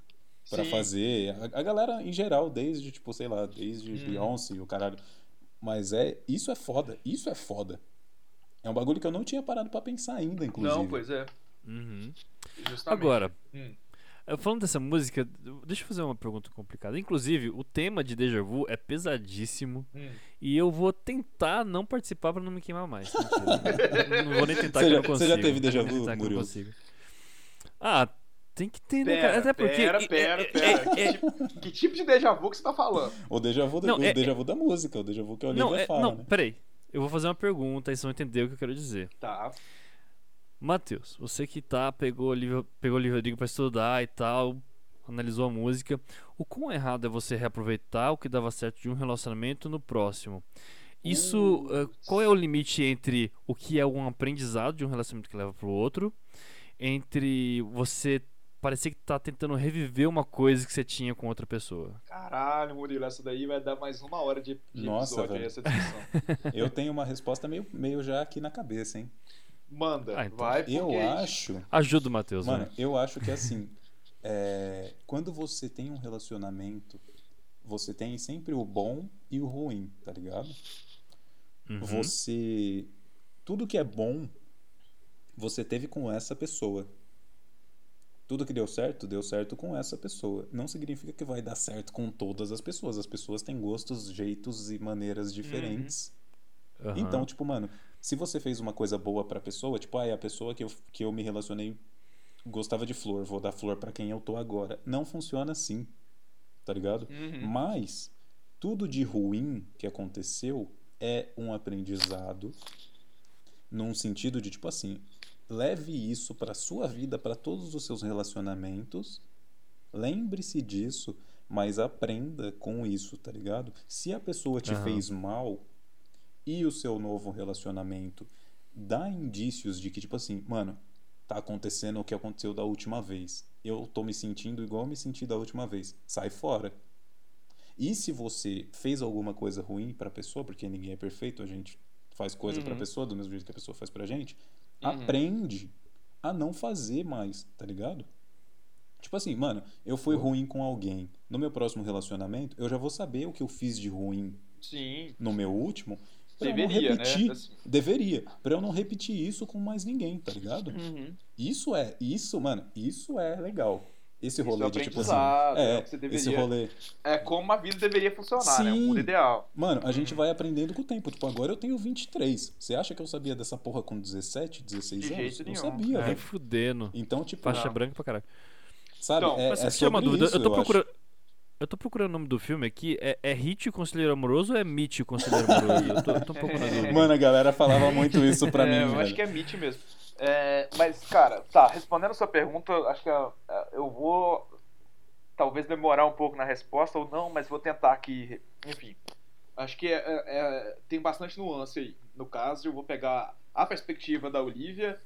pra Sim. fazer. A, a galera em geral, desde, tipo, sei lá, desde Hum. Beyoncé e o caralho. Mas é. Isso é foda. Isso é foda. É um bagulho que eu não tinha parado pra pensar ainda, inclusive. Não, pois é. Uhum. Agora, Hum. falando dessa música, deixa eu fazer uma pergunta complicada. Inclusive, o tema de Deja Vu é pesadíssimo Hum. e eu vou tentar não participar pra não me queimar mais. Não vou nem tentar Você que já- eu não você já consigo. teve déjà Vou vu, Murilo? consigo. Ah, tem que ter, né, Pera, cara? Até porque. pera, é- pera, é- pera. é- Que, tipo, que tipo de déjà vu que você tá falando? O déjà vu, Não, o é- déjà vu da música, o déjà vu que a Olivia Não, é, fala, não, né? peraí. Eu vou fazer uma pergunta e vocês vão entender o que eu quero dizer. Tá. Matheus, você que tá, pegou o livro, pegou o livro Rodrigo pra estudar e tal, analisou a música. O quão errado é você reaproveitar o que dava certo de um relacionamento no próximo? Isso, eh, qual é o limite entre o que é um aprendizado de um relacionamento que leva pro outro, entre você parecer que tá tentando reviver uma coisa que você tinha com outra pessoa? Caralho, Murilo, essa daí vai dar mais uma hora de, de Nossa, episódio aí, velho. essa discussão. Eu tenho uma resposta meio, meio já aqui na cabeça, hein? Manda, Ah, então. vai, porque... Eu acho. Ajuda o Matheus, Mano, vai. eu acho que assim. é, quando você tem um relacionamento, você tem sempre o bom e o ruim, tá ligado? Uhum. Você. Tudo que é bom, você teve com essa pessoa. Tudo que deu certo, deu certo com essa pessoa. Não significa que vai dar certo com todas as pessoas. As pessoas têm gostos, jeitos e maneiras diferentes. Aham. Então, tipo, mano, se você fez uma coisa boa pra pessoa, tipo, ah, é a pessoa que eu, que eu me relacionei gostava de flor, vou dar flor pra quem eu tô agora. Não funciona assim, tá ligado? Uhum. Mas tudo de ruim que aconteceu é um aprendizado num sentido de tipo assim, leve isso pra sua vida, pra todos os seus relacionamentos. Lembre-se disso, mas aprenda com isso, tá ligado? Se a pessoa te Aham. fez mal e o seu novo relacionamento dá indícios de que tipo assim, mano, tá acontecendo o que aconteceu da última vez. Eu tô me sentindo igual eu me senti da última vez. Sai fora. E se você fez alguma coisa ruim pra pessoa, porque ninguém é perfeito, a gente faz coisa pra Uhum. pessoa do mesmo jeito que a pessoa faz pra gente, Uhum. aprende a não fazer mais, tá ligado? Tipo assim, mano, eu fui ruim com alguém. No meu próximo relacionamento, eu já vou saber o que eu fiz de ruim Sim, no meu último. Pra eu deveria, não né? repetir. Assim. Deveria. Pra eu não repetir isso com mais ninguém, tá ligado? Uhum. Isso é, isso, mano, isso é legal. Esse Isso rolê é de tipo assim. é É, o você esse deveria- rolê. É como a vida deveria funcionar, né? O Sim. mundo ideal. Mano, a gente Uhum. vai aprendendo com o tempo. Tipo, agora eu tenho 23. Você acha que eu sabia dessa porra com 17, 16 De anos? jeito Não sabia, Ai, velho. fudendo. Então, tipo, Faixa Não. branca pra caralho. sabe? Então, é, Mas é uma dúvida. isso, eu tô procurando. Eu tô procurando o nome do filme aqui. É, é Hit o Conselheiro Amoroso ou é Meet o Conselheiro Amoroso? Eu tô, eu tô um pouco na dúvida. Mano, a galera falava muito isso pra É, mim, eu velho. acho que é Meet mesmo. É, mas, cara, tá, respondendo a sua pergunta, acho que é, é, eu vou talvez demorar um pouco na resposta ou não, mas vou tentar aqui, enfim. Acho que é- é- é- tem bastante nuance aí. No caso, eu vou pegar a perspectiva da Olivia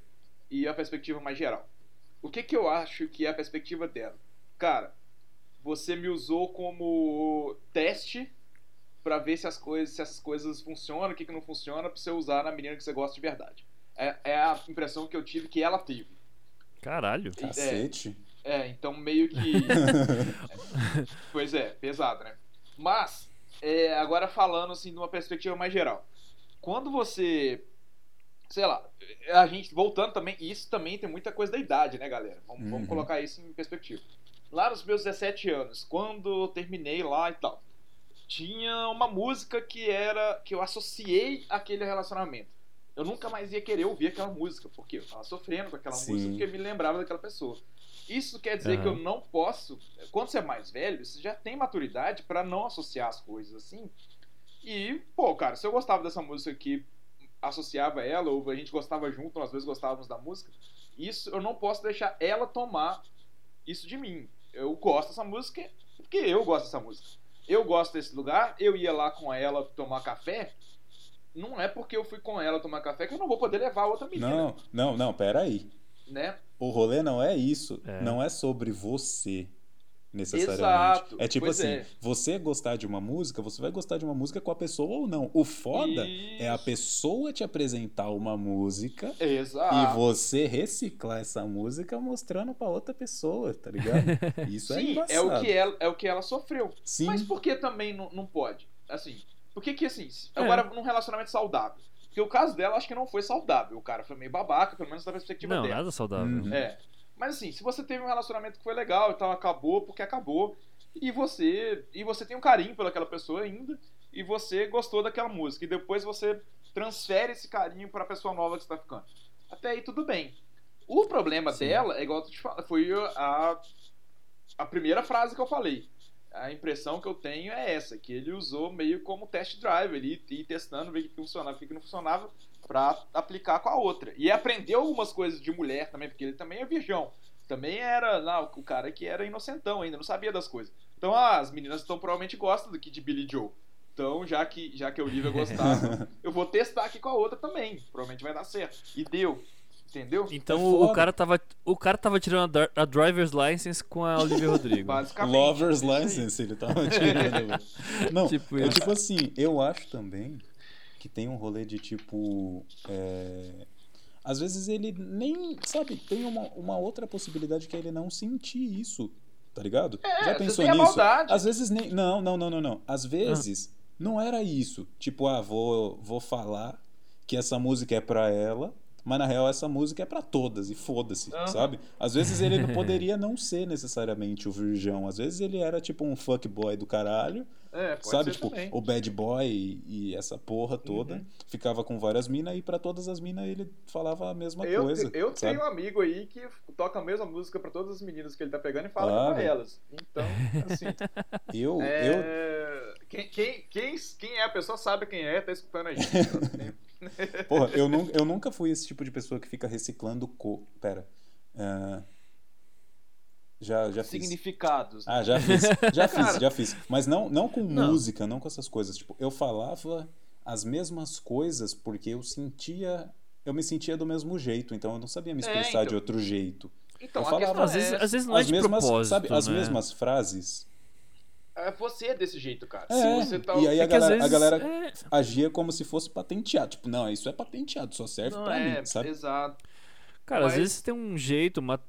e a perspectiva mais geral. O que que eu acho que é a perspectiva dela? Cara, você me usou como teste pra ver se as coisas, se essas coisas funcionam, o que que não funciona, pra você usar na menina que você gosta de verdade. É, é a impressão que eu tive que ela teve. Caralho. Cacete. É, então meio que. pois é, pesado, né? Mas, é, agora falando assim de uma perspectiva mais geral. Quando você. Sei lá, a gente voltando também, isso também tem muita coisa da idade, né, galera? Vamos, vamos Uhum. colocar isso em perspectiva. Lá nos meus 17 anos, quando eu terminei lá e tal, tinha uma música que era. que eu associei aquele relacionamento. Eu nunca mais ia querer ouvir aquela música, porque eu tava sofrendo com aquela Sim. música, porque me lembrava daquela pessoa. Isso quer dizer que eu não posso. Quando você é mais velho, você já tem maturidade pra não associar as coisas assim. E, pô, cara, se eu gostava dessa música que associava ela, ou a gente gostava junto, ou às vezes gostávamos da música, isso eu não posso deixar ela tomar isso de mim. Eu gosto dessa música porque eu gosto dessa música. Eu gosto desse lugar, eu ia lá com ela tomar café. Não é porque eu fui com ela tomar café que eu não vou poder levar outra menina, Não, não, não, pera aí. né? O rolê não é isso. É. Não é sobre você, necessariamente. Exato, É tipo pois assim, é. você gostar de uma música, você vai gostar de uma música com a pessoa ou não. O foda é a Isso. pessoa te apresentar uma música Exato. e você reciclar essa música mostrando pra outra pessoa, tá ligado? Isso é Sim, embaçado. é o que ela, é o que ela sofreu. Sim, Mas por que também não, não pode? Assim, por que que assim, É. agora num relacionamento saudável? Porque o caso dela acho que não foi saudável. O cara foi meio babaca, pelo menos da perspectiva Não, dela. nada saudável. Uhum. É. Mas assim, se você teve um relacionamento que foi legal e tal, acabou porque acabou, e você e você tem um carinho pelaquela pessoa ainda, e você gostou daquela música, e depois você transfere esse carinho pra pessoa nova que você tá ficando. Até aí tudo bem. O problema Sim. dela, é igual eu te falei, foi a, a primeira frase que eu falei. A impressão que eu tenho é essa, que ele usou meio como test drive, ele ia testando, ver o que funcionava, o que não funcionava, pra aplicar com a outra. E aprendeu algumas coisas de mulher também, porque ele também é virgão. Também era lá, o cara que era inocentão ainda, não sabia das coisas. Então ah, as meninas então, provavelmente gostam do que de Billy Joe. Então, já que, já que a Olivia gostava, eu vou testar aqui com a outra também. Provavelmente vai dar certo. E deu. Entendeu? Então É o, cara tava, o cara tava tirando a, a driver's license com a Olivia Rodrigo. Basicamente. Lover's aí. License, ele tava tirando. Não, Tipo é isso. tipo assim, eu acho também que tem um rolê de tipo. é, Às vezes ele nem, sabe, tem uma, uma outra possibilidade que é ele não sentir isso, tá ligado? É, Já pensou nisso? maldade. Às vezes nem. Não, não, não, não, não. Às vezes não era isso. Tipo, ah, vou, vou falar que essa música é pra ela. Mas na real essa música é pra todas e foda-se, Aham. sabe? Às vezes ele não poderia não ser necessariamente o virgão. Às vezes ele era tipo um fuckboy do caralho, É, sabe? Tipo, também. o bad boy e, e essa porra toda. Uhum. Ficava com várias minas e pra todas as minas ele falava a mesma Eu, coisa. te- eu sabe? tenho um amigo aí que toca a mesma música pra todas as meninas que ele tá pegando e fala Ah, pra elas. Então, assim. Eu, eu, é... Quem, quem, quem, quem é a pessoa sabe quem é, tá escutando aí. Porra, eu, nu- eu nunca fui esse tipo de pessoa que fica reciclando co. Pera. Ah, já, já fiz. Significados. né? Ah, já fiz. Já fiz, Cara. já fiz. Mas não, não com Não. música, não com essas coisas. Tipo, eu falava as mesmas coisas porque eu sentia. Eu me sentia do mesmo jeito, então eu não sabia me É, expressar de então. outro jeito. Então, eu falava, questão Às vezes, é, às vezes não é as de mesmas, propósito, sabe, as né? mesmas frases. É você é desse jeito, cara. É, Se você tá... e aí É a às galera, a vezes galera é- agia como se fosse patenteado. Tipo, não, isso é patenteado, só serve Não pra é, mim, sabe? exato. Cara, às Mas- vezes tem um jeito, uma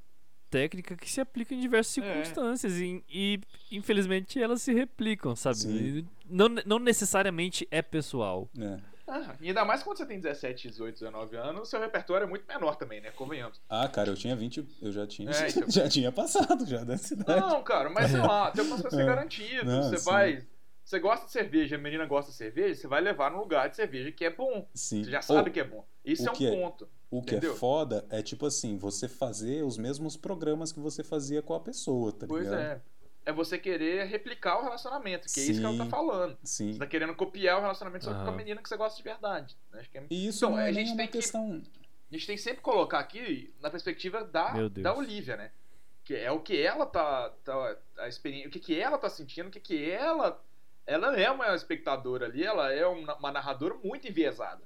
técnica que se aplica em diversas É. circunstâncias e, e, infelizmente elas se replicam, sabe? Não, não necessariamente é pessoal. É. Ah, e ainda mais quando você tem 17, 18, 19 anos, seu repertório é muito menor também, né? Convenhamos. Ah, cara, eu tinha 20, eu já tinha, É, então. já tinha passado já dessa idade. Não, cara, mas sei lá, tem algumas coisas É. garantidas. Não, você sim. vai. Você gosta de cerveja, a menina gosta de cerveja, você vai levar num lugar de cerveja que é bom. Sim. Você já sabe Ou, que é bom. Isso é um que é- ponto. O que Entendeu? é foda é tipo assim, você fazer os mesmos programas que você fazia com a pessoa, tá Pois ligado? é. É você querer replicar o relacionamento, que é isso que ela tá Sim. falando. Sim. Você tá querendo copiar o relacionamento só com a menina que você gosta de verdade. né? Acho que é- E isso Então, não a é gente uma tem que- questão. A gente tem que sempre colocar aqui na perspectiva da, da Olivia, né? Que é o que ela tá. tá a experiência, o que, que ela tá sentindo, o que, que ela. Ela é uma espectadora ali, ela é uma uma narradora muito enviesada.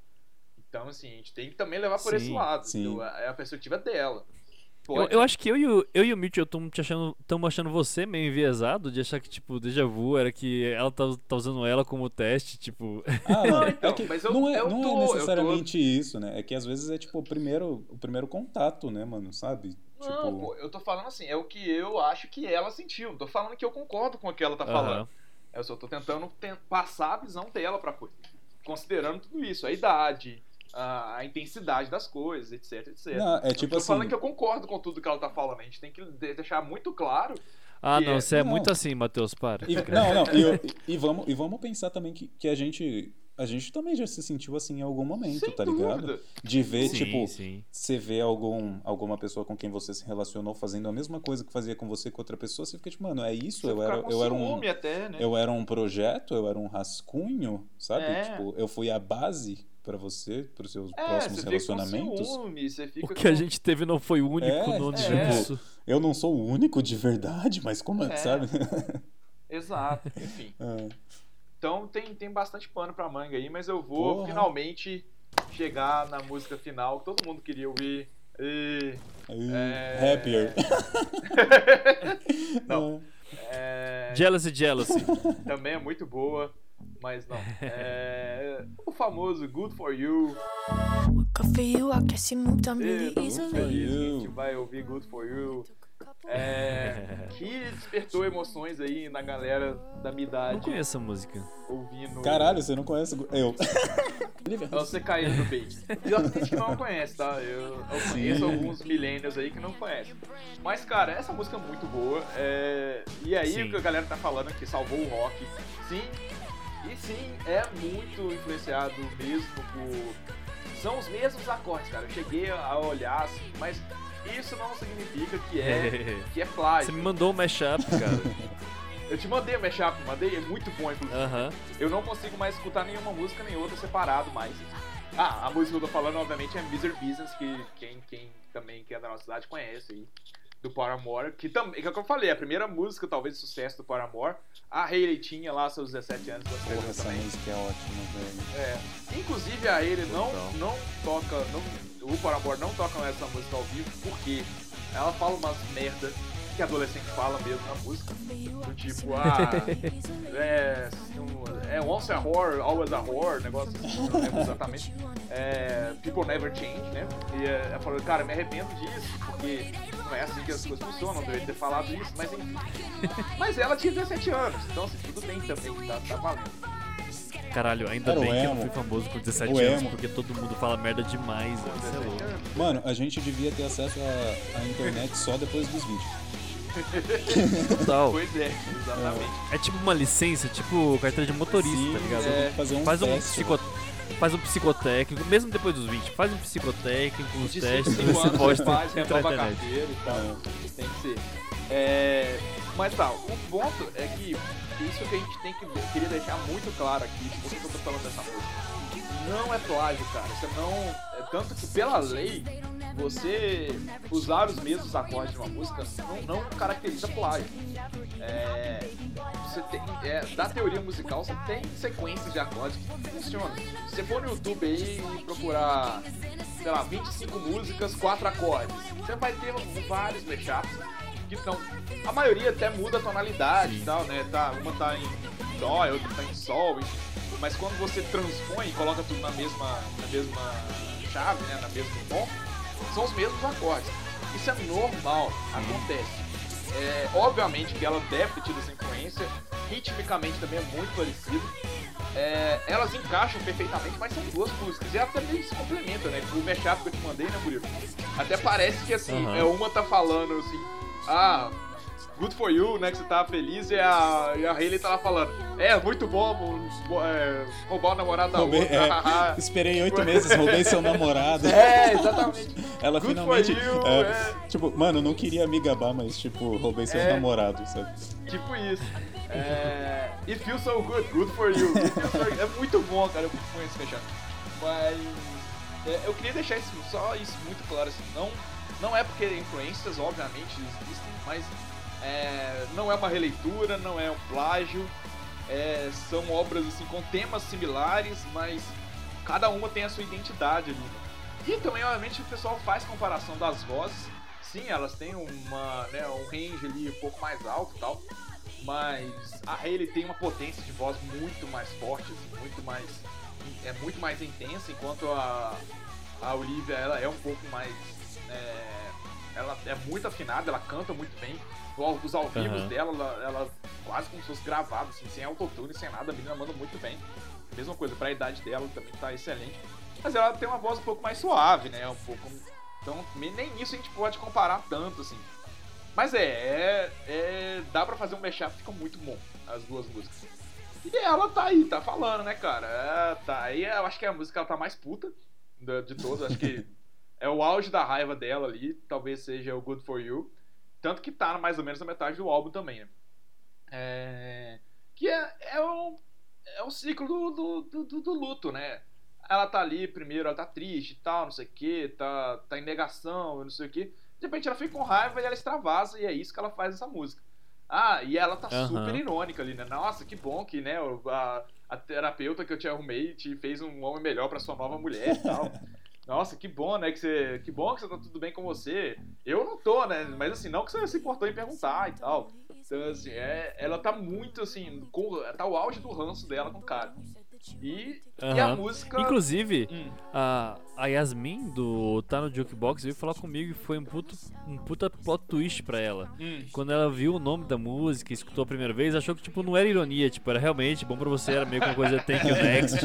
Então, assim, a gente tem que também levar por esse Sim, lado. sim. entendeu? É a perspectiva dela. Eu, Pode- eu acho que eu e o, eu e o Mitchell estamos achando, achando você meio enviesado de achar que, tipo, déjà vu era que ela tá, tá usando ela como teste, tipo. Ah, Não, mano, então, é que mas eu- não é, eu não tô- é tô- necessariamente isso, né? É que às vezes é tipo o primeiro, o primeiro contato, né, mano? Sabe? Não, tipo, pô, eu tô falando assim, é o que eu acho que ela sentiu. Tô falando que eu concordo com o que ela tá falando. Eu só tô tentando ten- passar a visão dela pra coisa. Considerando tudo isso, a idade, a, a intensidade das coisas, etc, etc. não, é Eu tipo tô assim. falando que eu concordo com tudo que ela tá falando. A gente tem que de- deixar muito claro. Ah, não, é- você é Não. muito assim, Matheus, para. E, não, não, e, eu- e vamos, e vamos pensar também que, que a gente a gente também já se sentiu assim em algum momento, Sem tá dúvida. ligado? De ver, Sim, tipo, sim. você vê algum, alguma pessoa com quem você se relacionou fazendo a mesma coisa que fazia com você com outra pessoa, você fica tipo, mano, é isso? Você Eu era, eu era um. até, né? Eu era um projeto, eu era um rascunho, sabe? É. Tipo, eu fui a base pra você, pros seus É, próximos você fica com relacionamentos. ciúme, você fica O que com... a gente teve não foi o único É, no é. universo. Eu não sou o único de verdade, mas como é, É. sabe? Exato, enfim. É. Então tem, tem bastante pano pra manga aí, mas eu vou Porra. finalmente chegar na música final que todo mundo queria ouvir. E... Aí, É. Happier. Não. É... Jealousy, jealousy. Também é muito boa, mas não. É... O famoso Good For You. Good for you, I guess you moved on E, really tô muito easily. feliz que a gente vai ouvir Good For You. É... Que despertou emoções aí na galera da minha Não idade conheço essa música. ouvindo. Caralho, você não conhece eu. É você cair no bait. Tem gente que não conhece, tá? Eu, eu conheço alguns millennials aí que não conhecem. Mas, cara, essa música é muito boa. é, E aí, Sim. o que a galera tá falando que salvou o rock. Sim, e sim, é muito influenciado mesmo por. São os mesmos acordes, cara. Eu cheguei a olhar assim, mas isso não significa que é, que é Você plágio. me mandou um mashup, cara. Eu te mandei o mashup, mandei, é muito bom, inclusive. Aham. Eu não consigo mais escutar nenhuma música nem outra separado mais. Ah, a música que eu tô falando, obviamente, é Misery Business, que quem, quem também que é da nossa cidade conhece aí. Do Paramore, que também, que é o que eu falei, a primeira música, talvez, de sucesso do Paramore. A Hayley tinha lá seus 17 anos Porra, essa também. música é ótima, velho. É. Inclusive a Hayley não, não toca, não, o Paramore não toca essa música ao vivo porque ela fala umas merda que adolescente fala mesmo na música. Do tipo, ah, é, um- é once a whore, always a whore, negócio assim, não lembro exatamente. É, people never change, né? E é, ela falou, cara, me arrependo disso, porque não é assim que as coisas funcionam, deveria ter falado isso, mas enfim. Mas ela tinha 17 anos, então assim, tudo bem também, tá, tá valendo. Caralho, ainda Era bem que eu não fui famoso com 17 O anos, emo. porque todo mundo fala merda demais. velho. Isso é 17 louco. Mano, a gente devia ter acesso à, à internet só depois dos 20. Total. Pois é, exatamente. É tipo uma licença, tipo carteira de motorista, Sim, tá ligado? você É. fazer um Faz um, teste. psico... faz um psicotécnico, mesmo depois dos 20, faz um psicotécnico, uns testes, 5 você pode você faz, renova a internet. carteira e tal. Tem que ser. É, mas tá, o ponto é que isso que a gente tem que ver, queria deixar muito claro aqui, por que eu tô falando dessa música. Não é plágio, cara. Você não. É tanto que pela lei, você usar os mesmos acordes de uma música não, não caracteriza plágio. É, você tem, é, da teoria musical, você tem sequências de acordes que funcionam. Se você for no YouTube aí e procurar, sei lá, 25 músicas, 4 acordes, você vai ter vários mashups que estão. A maioria até muda a tonalidade e tal, né? Tá, uma tá em dó, a outra tá em sol, mas quando você transpõe e coloca tudo na mesma, na mesma chave, né? Na mesmo tom, são os mesmos acordes. Isso é normal, acontece. É, obviamente que ela deve ter tido essa influência, ritmicamente também é muito parecido. É, elas encaixam perfeitamente, mas são duas músicas. E até meio se complementam, né? O mashup que eu te mandei, né, Murilo? Até parece que assim, Aham. é, uma tá falando assim, ah, good for you, né? Que você tá feliz, e a, e a Hayley tá lá falando, é, muito bom bo- é, roubar o namorado da Roubei- outra. é, hahaha." esperei oito meses, roubei seu namorado. é, exatamente. Ela Good finalmente. you, é, é. Tipo, mano, não queria me gabar, mas tipo, roubei seu É. namorado, sabe? Tipo isso. É, It feels so good, good for you. So- É muito bom, cara, eu conheço fechado. Mas é, eu queria deixar isso, só isso muito claro. Assim, não, não é porque influências, obviamente, existem, mas é, não é uma releitura, não é um plágio. é, são obras assim com temas similares, mas cada uma tem a sua identidade ali. né? E também, obviamente, o pessoal faz comparação das vozes. Sim, elas têm uma, né, um range ali um pouco mais alto e tal. Mas a Hayley tem uma potência de voz muito mais forte, assim, muito mais. É muito mais intensa, enquanto a, a Olivia ela é um pouco mais. É, ela é muito afinada, ela canta muito bem. Os ao vivos Aham. dela, ela, ela quase como se fosse gravado, assim, sem autotune, sem nada, a menina manda muito bem. Mesma coisa, pra idade dela também tá excelente. Mas ela tem uma voz um pouco mais suave, né? Um pouco. Então, nem isso a gente pode comparar tanto, assim. Mas é, é, é- dá pra fazer um mashup, fica muito bom, as duas músicas. E ela tá aí, tá falando, né, cara? É, tá aí, eu acho que é a música que ela tá mais puta de todas. Acho que é o auge da raiva dela ali. Talvez seja o Good For You. Tanto que tá mais ou menos na metade do álbum também, né? É, que é, é, um, é um ciclo do, do, do- do- luto, né? Ela tá ali, primeiro, ela tá triste e tal, não sei o que, tá, tá em negação, não sei o que. De repente ela fica com raiva e ela extravasa, e é isso que ela faz nessa música. Ah, e ela tá Aham. super irônica ali, né? Nossa, que bom que, né, a, a terapeuta que eu te arrumei te fez um homem melhor pra sua nova mulher e tal. Nossa, que bom, né? Que, você, que bom que você tá tudo bem com você. Eu não tô, né? Mas assim, não que você se importou em perguntar e tal. Então, assim, é, ela tá muito assim, com, tá o auge do ranço dela com o cara. E, e a música. Inclusive, Hum, a, a Yasmin do Tá no Jukebox veio falar comigo e foi um puto, um puta plot twist pra ela. hum. Quando ela viu o nome da música e escutou a primeira vez, achou que tipo não era ironia, tipo, era realmente bom pra você, era meio que uma coisa thank you next.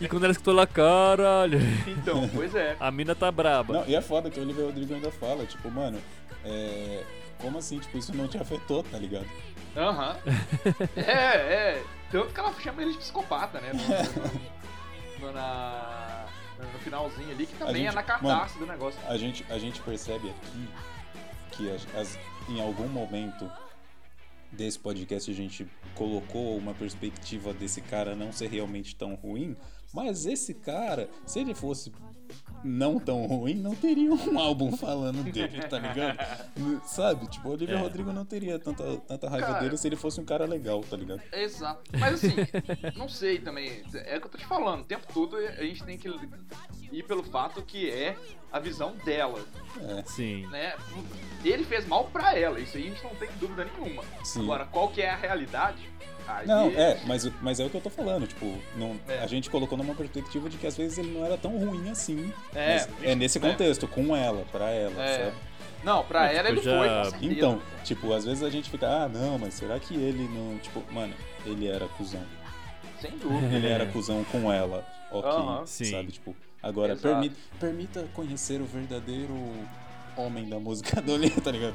E quando ela escutou lá, caralho, Então, pois é. a mina tá braba. Não, e é foda que o Oliver Rodrigo ainda fala, tipo, mano, é. Como assim? Tipo, isso não te afetou, tá ligado? Aham. É, é. Tanto que ela chama ele de psicopata, né? No, no- no- na, no finalzinho ali, que também gente- é na cartaz do negócio. A gente, a gente percebe aqui que as- as- em algum momento desse podcast a gente colocou uma perspectiva desse cara não ser realmente tão ruim, mas esse cara, se ele fosse não tão ruim, não teria um álbum falando dele, tá ligado? Sabe? Tipo, o Olivia É. Rodrigo não teria tanta, tanta raiva Cara. dele se ele fosse um cara legal, tá ligado? Exato. Mas assim, não sei também. É o que eu tô te falando. O tempo todo a gente tem que ir pelo fato que é a visão dela, Sim. né? Ele fez mal pra ela, isso aí a gente não tem dúvida nenhuma. Sim. Agora, qual que é a realidade? Aí, Não, é, mas, mas é o que eu tô falando, tipo, não, É. a gente colocou numa perspectiva de que às vezes ele não era tão ruim assim. É, mas é nesse né? contexto, com ela, pra ela, É. sabe? Não, pra É, ela tipo, ele já- foi, com certeza. Então, tipo, às vezes a gente fica, ah, não, mas será que ele não. Tipo, mano, ele era cuzão. Sem dúvida. Ele era cuzão com ela, ok, Aham. Sim. sabe? Tipo, agora, Exato. permi permita conhecer o verdadeiro homem da música do Olho, tá ligado?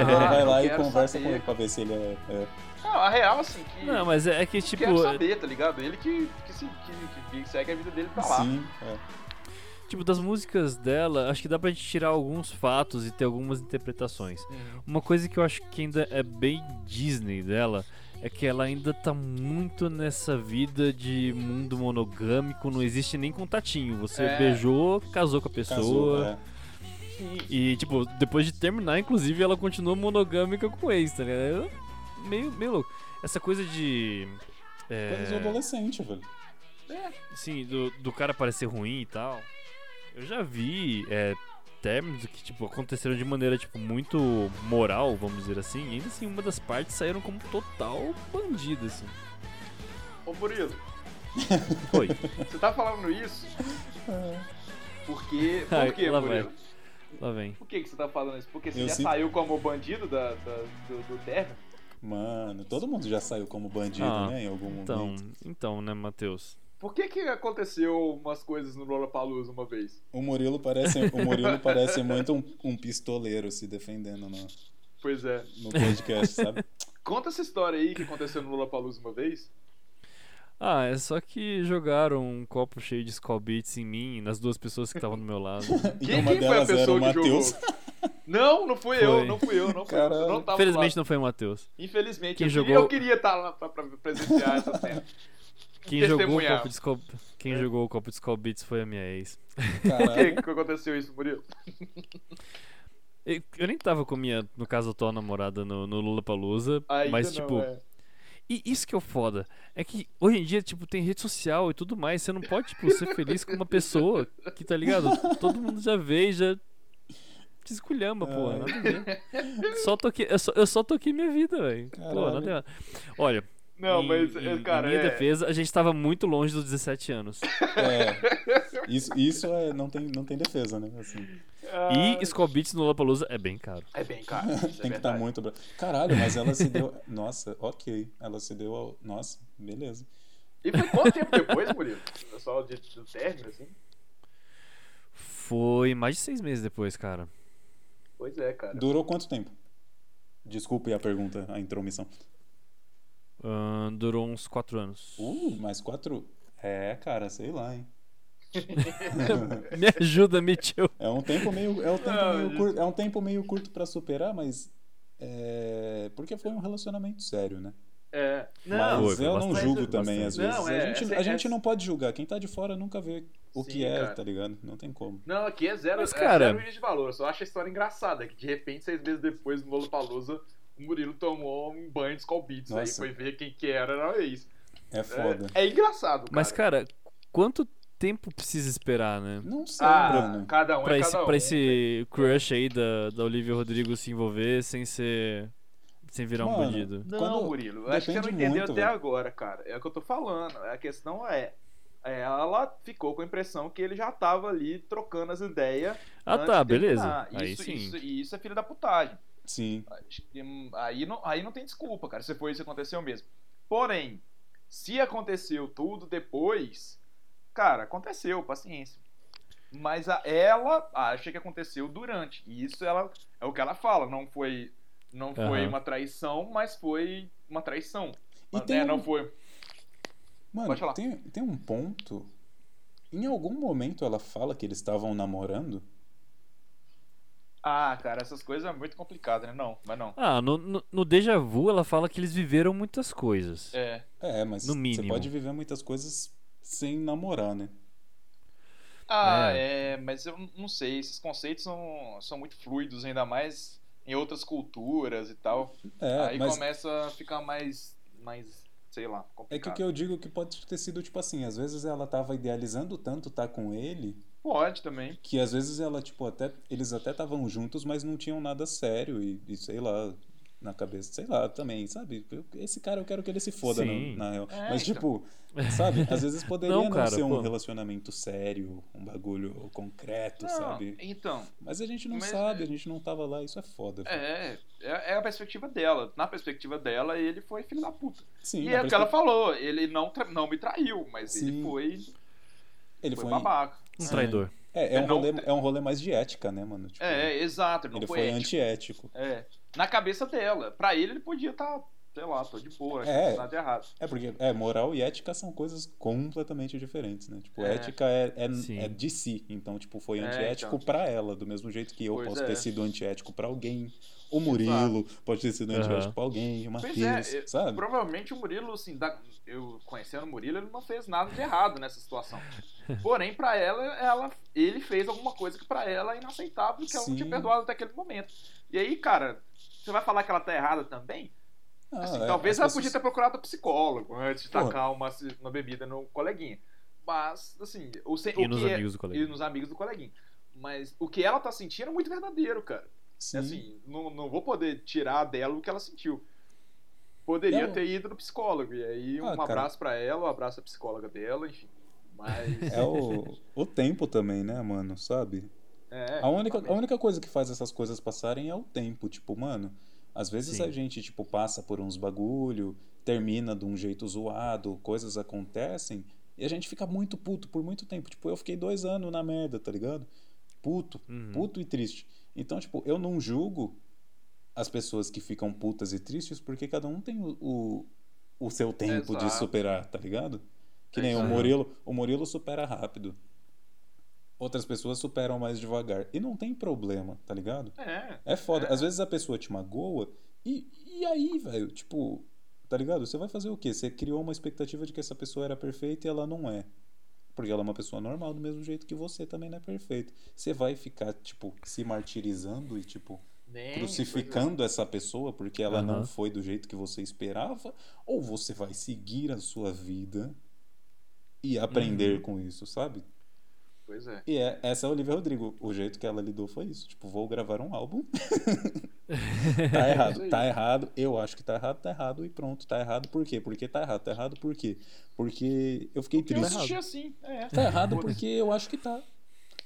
Agora Ah, vai eu lá e conversa saber. com ele pra ver se ele é. é. Não, a real, assim, que. Não, mas é é que tipo. quero saber, tá ligado? Ele que, que, se, que, que segue a vida dele pra lá. Sim, é. Tipo, das músicas dela, acho que dá pra gente tirar alguns fatos e ter algumas interpretações. Uhum. Uma coisa que eu acho que ainda é bem Disney dela é que ela ainda tá muito nessa vida de mundo monogâmico, não existe nem contatinho. Você É. beijou, casou com a pessoa. Casou, é. E, tipo, depois de terminar, inclusive, ela continua monogâmica com o ex, tá ligado? Meio, meio louco. Essa coisa de. É, Coisa de adolescente, velho. Sim, do, do cara parecer ruim e tal. Eu já vi é, términos que, tipo, aconteceram de maneira, tipo, muito moral, vamos dizer assim. E ainda assim, uma das partes saíram como total bandida, assim. Ô, Murilo, Foi. você tá falando isso porque. Por Ai, quê, lá Murilo? Lá vem. Por que, que você tá falando isso? Porque você Eu já sinto- saiu como bandido da, da- do, do término? Mano, todo mundo já saiu como bandido, Ah, né? Em algum Então, momento. então, né, Matheus? Por que que aconteceu umas coisas no Lollapalooza uma vez? O Murilo parece, o Murilo parece muito um, um pistoleiro se defendendo no, Pois é. no podcast, sabe? Conta essa história aí que aconteceu no Lollapalooza uma vez. Ah, é só que jogaram um copo cheio de Skull Beats em mim e nas duas pessoas que estavam do meu lado. E Quem, uma quem foi a delas era pessoa o que Matheus. jogou? Não, não fui eu, não fui eu, não fui Caralho. eu. Não tava Infelizmente lá. não foi o Matheus. Infelizmente, Quem eu, jogou- queria, eu queria estar lá pra, pra presenciar essa cena. Quem jogou, o copo de Skull... Quem É. jogou o copo de Skull Beats foi a minha ex. Por que, aconteceu isso, Murilo? Eu eu nem tava com a minha, no caso, atual namorada no, no Lollapalooza, Ainda mas não, tipo, é. e isso que é o foda, é que hoje em dia, tipo, tem rede social e tudo mais, você não pode, tipo, ser feliz com uma pessoa que, tá ligado? Todo mundo já vê e já te esculhamba, pô, Ai. nada a ver. Só toquei, eu, só, eu só toquei minha vida, velho. Pô, Caralho. nada a ver. Olha, Não, em, mas, em- é, cara, em minha é... defesa, a gente tava muito longe dos 17 anos. É, isso, isso é, não, tem, não tem defesa, né? Assim, E Skull Beats no Lollapalooza é bem caro. É bem caro. isso é tem que estar verdade. muito. Caralho, mas ela se deu. Nossa, ok. Ela se deu ao. Nossa, beleza. E foi quanto tempo depois, Murilo? Só de, do término, assim? Foi mais de seis meses depois, cara. Pois é, cara. Durou quanto tempo? Desculpe a pergunta, a intromissão. Ahn, durou uns 4 anos. Uh, mais quatro. É, cara, sei lá, hein? Me ajuda, Mitchell. É um tempo meio, é um tempo Não, meio curto, é um tempo meio curto para superar, mas é porque foi um relacionamento sério, né? É. mas Foi, foi eu não bastante, julgo foi também bastante. às vezes. Não, é, a gente, essa- a gente não pode julgar. Quem tá de fora nunca vê o Sim, que é, cara. tá ligado? Não tem como. Não, aqui é zero, Mas, é cara- zero juízo de valor. Eu só acho a história engraçada. Que de repente, seis meses depois, no Lollapalooza, o Murilo tomou um banho de Skull Beats. Aí foi ver quem que era, era o ex. É foda. É, é engraçado, cara. Mas, cara, quanto tempo precisa esperar, né? Não sei, ah, mano. cada um Pra é esse, cada um. pra esse crush aí da, da Olivia Rodrigo se envolver sem ser. sem virar um Mano, bandido. Não, Quando- Murilo, eu acho que você não entendeu muito, até velho. agora, cara. É o que eu tô falando. A questão é. é, Ela ficou com a impressão que ele já tava ali trocando as ideias. Ah, tá, beleza. terminar. Aí Isso, sim. Isso, e isso é filho da putagem. Sim. Aí não, aí não tem desculpa, cara, se foi isso aconteceu mesmo. Porém, se aconteceu tudo depois, cara, aconteceu, paciência. Mas a, ela acha que aconteceu durante. E isso ela, é o que ela fala. Não foi, não foi Aham. uma traição, mas foi uma traição. E tem né, um- Não foi. Mano, tem, tem um ponto. Em algum momento ela fala que eles estavam namorando? Ah, cara, essas coisas é muito complicado, né? Não, mas não. Ah, no, no, no Deja Vu ela fala que eles viveram muitas coisas. É. É, mas No você mínimo. pode viver muitas coisas sem namorar, né? Ah, É. é. mas eu não sei, esses conceitos são, são muito fluidos, ainda mais em outras culturas e tal. É, Aí mas começa a ficar mais, mais sei lá, é que o complicado. que eu digo que pode ter sido tipo assim, às vezes ela tava idealizando tanto estar com ele Pode também. que às vezes ela tipo até eles até estavam juntos, mas não tinham nada sério e, e sei lá na cabeça, sei lá, também, sabe? Eu- esse cara eu quero que ele se foda Sim. na, na real. É, Mas então. tipo, sabe? Às vezes poderia Não, não, cara, ser um pô. relacionamento sério, um bagulho concreto, Não, sabe? então, Mas a gente não Mas- sabe, a gente não tava lá, isso é foda. é, é, é a perspectiva dela. Na perspectiva dela, ele foi filho da puta. Sim, e é o que ela falou, ele não, tra- não me traiu, mas ele Sim. foi, ele foi foi, babaca. Um Sim. traidor. É, é, um Ele não- rolê, é um rolê mais de ética, né, mano? Tipo, É, exato, ele não ele foi, foi ético. antiético. É, na cabeça dela. Pra ele, ele podia estar, sei lá, tô de boa, acho É. nada de errado. É, porque é, moral e ética são coisas completamente diferentes, né? Tipo, É. ética é, é, é de si. Então, tipo, foi É, antiético então. pra ela, do mesmo jeito que eu posso é. ter sido antiético pra alguém. O Murilo pode ter sido antiético pra alguém, o Pois Matheus, é, sabe? provavelmente o Murilo, assim, da- eu conhecendo o Murilo, ele não fez nada de errado nessa situação. Porém, pra ela, ela, ele fez alguma coisa que pra ela é inaceitável, que ela não tinha perdoado até aquele momento. E aí, cara, você vai falar que ela tá errada também? Ah, Assim, é, talvez ela pessoas- podia ter procurado um psicólogo antes de Porra. tacar uma, uma bebida no coleguinha. Mas, assim, o, se- E o nos que é- amigos do colega. e nos amigos do coleguinha. Mas o que ela tá sentindo é muito verdadeiro, cara. Sim. Assim, não, não vou poder tirar dela o que ela sentiu. Poderia Não. ter ido no psicólogo. E aí, um Ah, cara. abraço pra ela, um abraço à psicóloga dela, enfim. Mas. É o, o tempo também, né, mano? Sabe? é, A única, a única coisa que faz essas coisas passarem é o tempo. Tipo, mano, às vezes Sim. a gente, tipo, passa por uns bagulho, termina de um jeito zoado, coisas acontecem, e a gente fica muito puto por muito tempo. Tipo, eu fiquei dois anos na merda, tá ligado? Puto, Uhum. puto e triste. Então, tipo, eu não julgo as pessoas que ficam putas e tristes, porque cada um tem o, o, o seu tempo de Exato. superar, tá ligado? Que nem isso o. Murilo, o Murilo supera rápido. Outras pessoas superam mais devagar. E não tem problema, tá ligado? É. É foda. É. Às vezes a pessoa te magoa e, e aí, velho, tipo, tá ligado? Você vai fazer o quê? Você criou uma expectativa de que essa pessoa era perfeita e ela não é. Porque ela é uma pessoa normal, do mesmo jeito que você também não é perfeito. Você vai ficar, tipo, se martirizando e, tipo, Nem, crucificando essa pessoa porque ela não Aham. foi do jeito que você esperava? Ou você vai seguir a sua vida e aprender Uhum. com isso, sabe? Pois é. E é, essa é a Olivia Rodrigo. O jeito que ela lidou foi isso. Tipo, vou gravar um álbum. tá errado, tá errado. Eu acho que tá errado, tá errado e pronto. Tá errado por quê? Porque tá errado, tá errado por quê? Porque eu fiquei Porque eu triste. assisti assim. É. Tá errado porque eu acho que tá.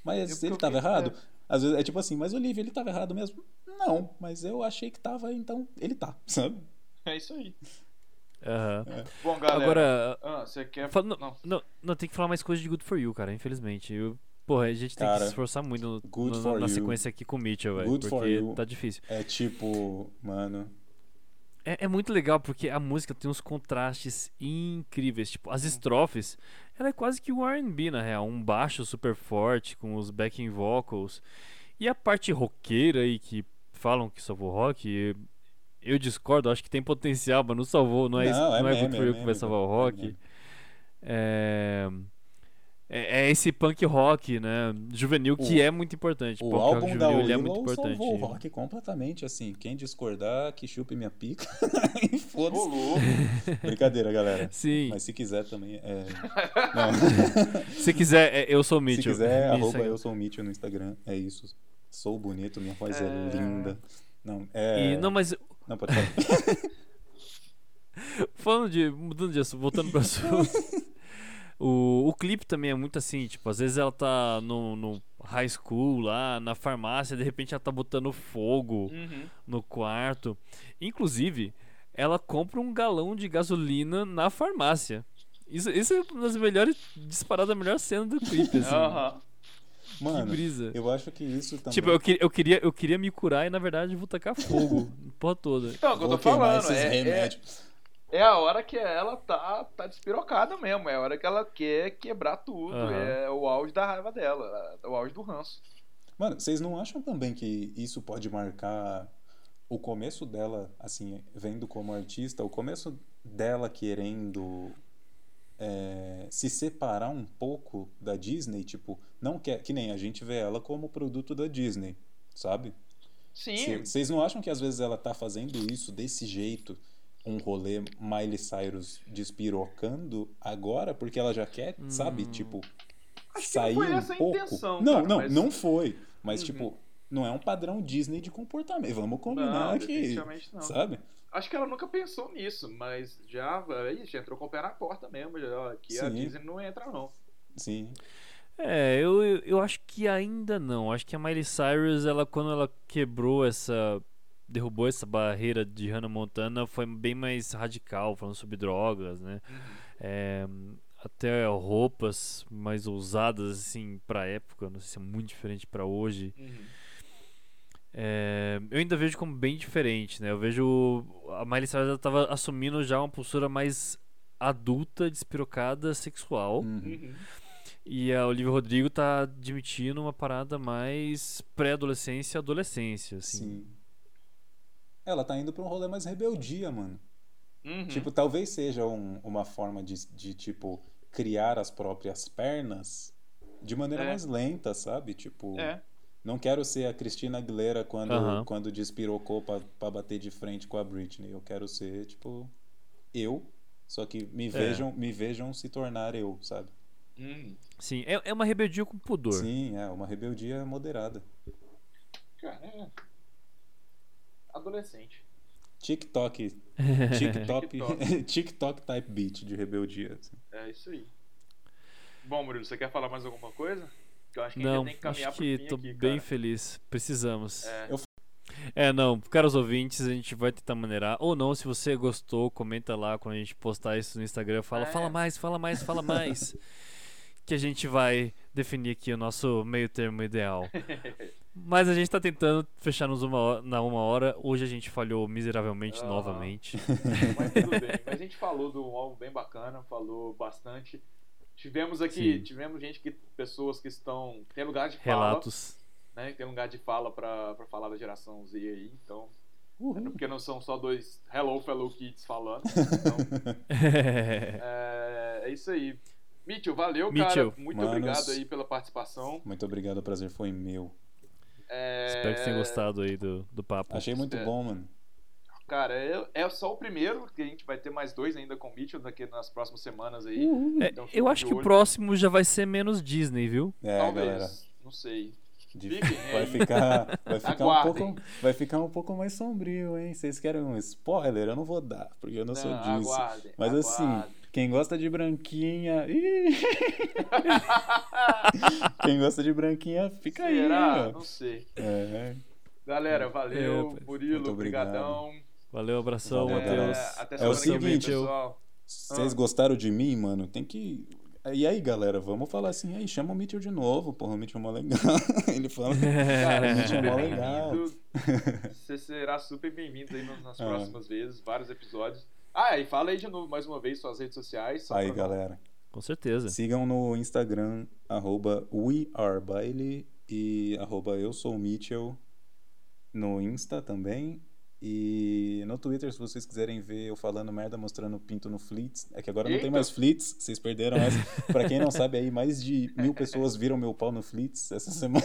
Mas Eu- porque ele eu tava errado? Às vezes é tipo assim, mas Olivia, ele tava errado mesmo? Não, mas eu achei que tava, então ele tá, sabe? É isso aí. Aham. Bom, galera. Agora, Ah, você quer. Fala- não, Não. não, não, tem que falar mais coisa de Good For You, cara, infelizmente. Eu, porra, a gente tem que Cara, se esforçar muito no- Good no- For na You. sequência aqui com o Mitchell, velho. Good For Porque You. tá difícil. É tipo, mano. É, é muito legal porque a música tem uns contrastes incríveis. Tipo, as estrofes, ela é quase que um R&B na real, um baixo super forte com os backing vocals. E a parte roqueira aí que falam que salvou o rock, eu discordo, acho que tem potencial, mas não salvou, não é, isso- Não, é não é meme, Good For é que vai salvar o é rock. É... é é esse punk rock, né, juvenil que O- é muito importante. O punk rock álbum da juvenil ele é muito importante. salvou o rock completamente, assim. Quem discordar, que chupe minha pica. E Foda-se. Brincadeira, galera. Sim, Mas se quiser também. É... Não. se quiser, é, eu sou o se Mitchell. quiser, Me arroba eu sou o Mitchell no Instagram. É isso. Sou bonito, minha voz é, É. linda. Não, é. E, não, mas Não, pode falar. Falando de. Mudando de assunto, voltando pro assunto. o, o clipe também é muito assim, tipo, às vezes ela tá no, no high school lá, na farmácia, de repente ela tá botando fogo Uhum. no quarto. Inclusive, ela compra um galão de gasolina na farmácia. Isso, isso é uma das melhores. disparada a melhor cena do clipe, assim. Aham. Que Mano, brisa. eu acho que isso também. Tipo, eu, que- eu, queria, eu queria me curar e na verdade vou tacar fogo. porra toda. Então, é o que eu tô falando. É, é, remédios. é a hora que ela tá, tá despirocada mesmo. É a hora que ela quer quebrar tudo. Aham. É o auge da raiva dela. É o auge do ranço. Mano, vocês não acham também que isso pode marcar o começo dela, assim, vendo como artista, o começo dela querendo é, se separar um pouco da Disney, tipo, não quer, que nem a gente vê ela como produto da Disney, sabe? Sim. Vocês não acham que às vezes ela tá fazendo isso desse jeito, um rolê Miley Cyrus despirocando agora, porque ela já quer, sabe, Hum. tipo, Acho sair não foi um essa a pouco. intenção. não, cara, não, mas- não foi. Mas, Uhum. tipo, não é um padrão Disney de comportamento. Vamos combinar não. Sabe? Acho que ela nunca pensou nisso, mas já, aí, já entrou com o pé na porta mesmo. Já, ó, aqui a Sim. Disney não entra, não. Sim. É, eu, eu- acho que ainda não. Acho que a Miley Cyrus, ela, quando ela quebrou essa. derrubou essa barreira de Hannah Montana, foi bem mais radical, falando sobre drogas, né? É, até roupas mais ousadas, assim, pra época. Não sei se é muito diferente pra hoje. Uhum. É, eu ainda vejo como bem diferente, né? Eu vejo a Miley Cyrus ela tava assumindo já uma postura mais adulta, despirocada, sexual. Uhum. Uhum. E a Olivia Rodrigo tá admitindo uma parada mais pré-adolescência, adolescência, assim. Sim. Ela tá indo pra um rolê mais rebeldia, mano. Uhum. Tipo, talvez seja um- uma forma de, de, tipo, criar as próprias pernas de maneira É. mais lenta, sabe? Tipo, É. não quero ser a Cristina Aguilera quando, Aham. quando despirocou pra, pra bater de frente com a Britney. Eu quero ser, tipo, eu, só que me vejam, me vejam se tornar eu, sabe? Uhum. Sim, é, é uma rebeldia com pudor. Sim, é uma rebeldia moderada. Cara, é. Adolescente. TikTok, TikTok, TikTok. TikTok type beat de rebeldia. assim. É isso aí. Bom, Murilo, você quer falar mais alguma coisa? Eu acho que Não, tem que caminhar acho que fim tô aqui, bem cara. feliz. Precisamos. É. Eu- É, não, caros ouvintes, a gente vai tentar maneirar. Ou não, se você gostou, comenta lá quando a gente postar isso no Instagram. Fala, É. fala mais, fala mais, fala mais. que a gente vai definir aqui o nosso meio termo ideal. Mas a gente tá tentando fechar nos uma hora, na uma hora. Hoje a gente falhou miseravelmente Aham. novamente. Mas tudo bem. Mas a gente falou de um álbum bem bacana, falou bastante. Tivemos aqui, Sim. tivemos gente que. pessoas que estão. tem lugar de fala. Relatos. Né? Tem lugar de fala pra, pra falar da geração Z aí, então. Uhum. Porque não são só dois Hello Fellow Kids falando. Então, é, é isso aí. Mitchell, valeu, Mitchell. cara. Muito Manos. obrigado aí pela participação. Muito obrigado, o prazer foi meu. É, Espero que você tenha gostado aí do, do papo. Achei muito É. bom, mano. Cara, é, é só o primeiro, que a gente vai ter mais dois ainda com o Mitchell daqui nas próximas semanas aí. É, Então fica eu acho que o próximo já vai ser menos Disney, viu? É, Talvez, galera. não sei. de- vai aí. ficar, vai ficar um pouco, vai ficar um pouco mais sombrio, hein? Vocês querem um spoiler? Eu não vou dar, porque eu não, sou disso. aguardem, Mas assim, aguardem. quem gosta de branquinha, quem gosta de branquinha, fica aí. Será? ó. Não sei. É. Galera, valeu. rapaz. Murilo, obrigado. brigadão. Valeu, abração, Valeu, Matheus. até É o semana que vem, seguinte, pessoal. Vocês Ah. gostaram de mim, mano? Tem que E aí, galera, vamos falar assim, aí, chama o Mitchell de novo, porra, o Mitchell é mó legal. Ele fala, Cara, o Mitchell é mó legal. Você será super bem-vindo aí nas Ah. próximas vezes, vários episódios. Ah, e fala aí de novo, mais uma vez, suas redes sociais. só Aí, pra- galera, Com certeza. sigam no Instagram, arroba wearebaile e arroba eu sou o Mitchell no Insta também. E no Twitter, se vocês quiserem ver eu falando merda, mostrando pinto no Fleets. É que agora não tem Eita. mais Fleets, vocês perderam essa. pra quem não sabe aí, mais de mil pessoas viram meu pau no Fleets essa semana.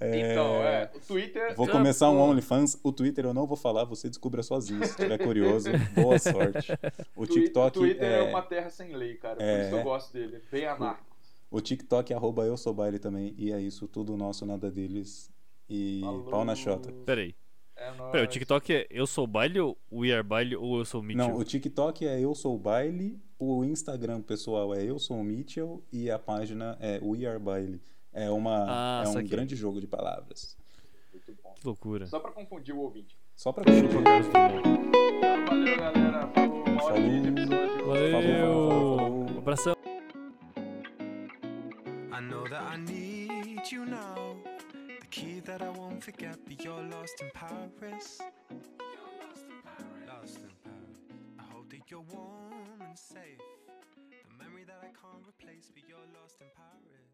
É, Então, é, o Twitter. Vou começar um OnlyFans. O Twitter eu não vou falar, você descubra sozinho. Se tiver curioso, boa sorte. O TikTok O Twitter é... é, uma terra sem lei, cara. Por é- isso eu gosto dele. Bem anarco. o TikTok é arroba eu sou baile também. E é isso, tudo nosso, nada deles. E Falou. pau na chota. Peraí. É nóis. Peraí, o TikTok é eu sou baile ou We Are Baile ou eu sou Mitchell? Não, o TikTok é eu sou baile, o Instagram pessoal é eu sou o Mitchell e a página é We Are Baile. É, uma, Ah, é um grande jogo de palavras. Muito bom. Que loucura. Só pra confundir o ouvinte. Só pra confundir. Carlos Drummond. Então, valeu, galera. Falou. Uma hora de episódio. Valeu. falou, falou, falou. Abração. I know that I need you now. Key that I won't forget, but you're lost in Paris. Lost in Paris. I hope that you're warm and safe. The memory that I can't replace, but you're lost in Paris.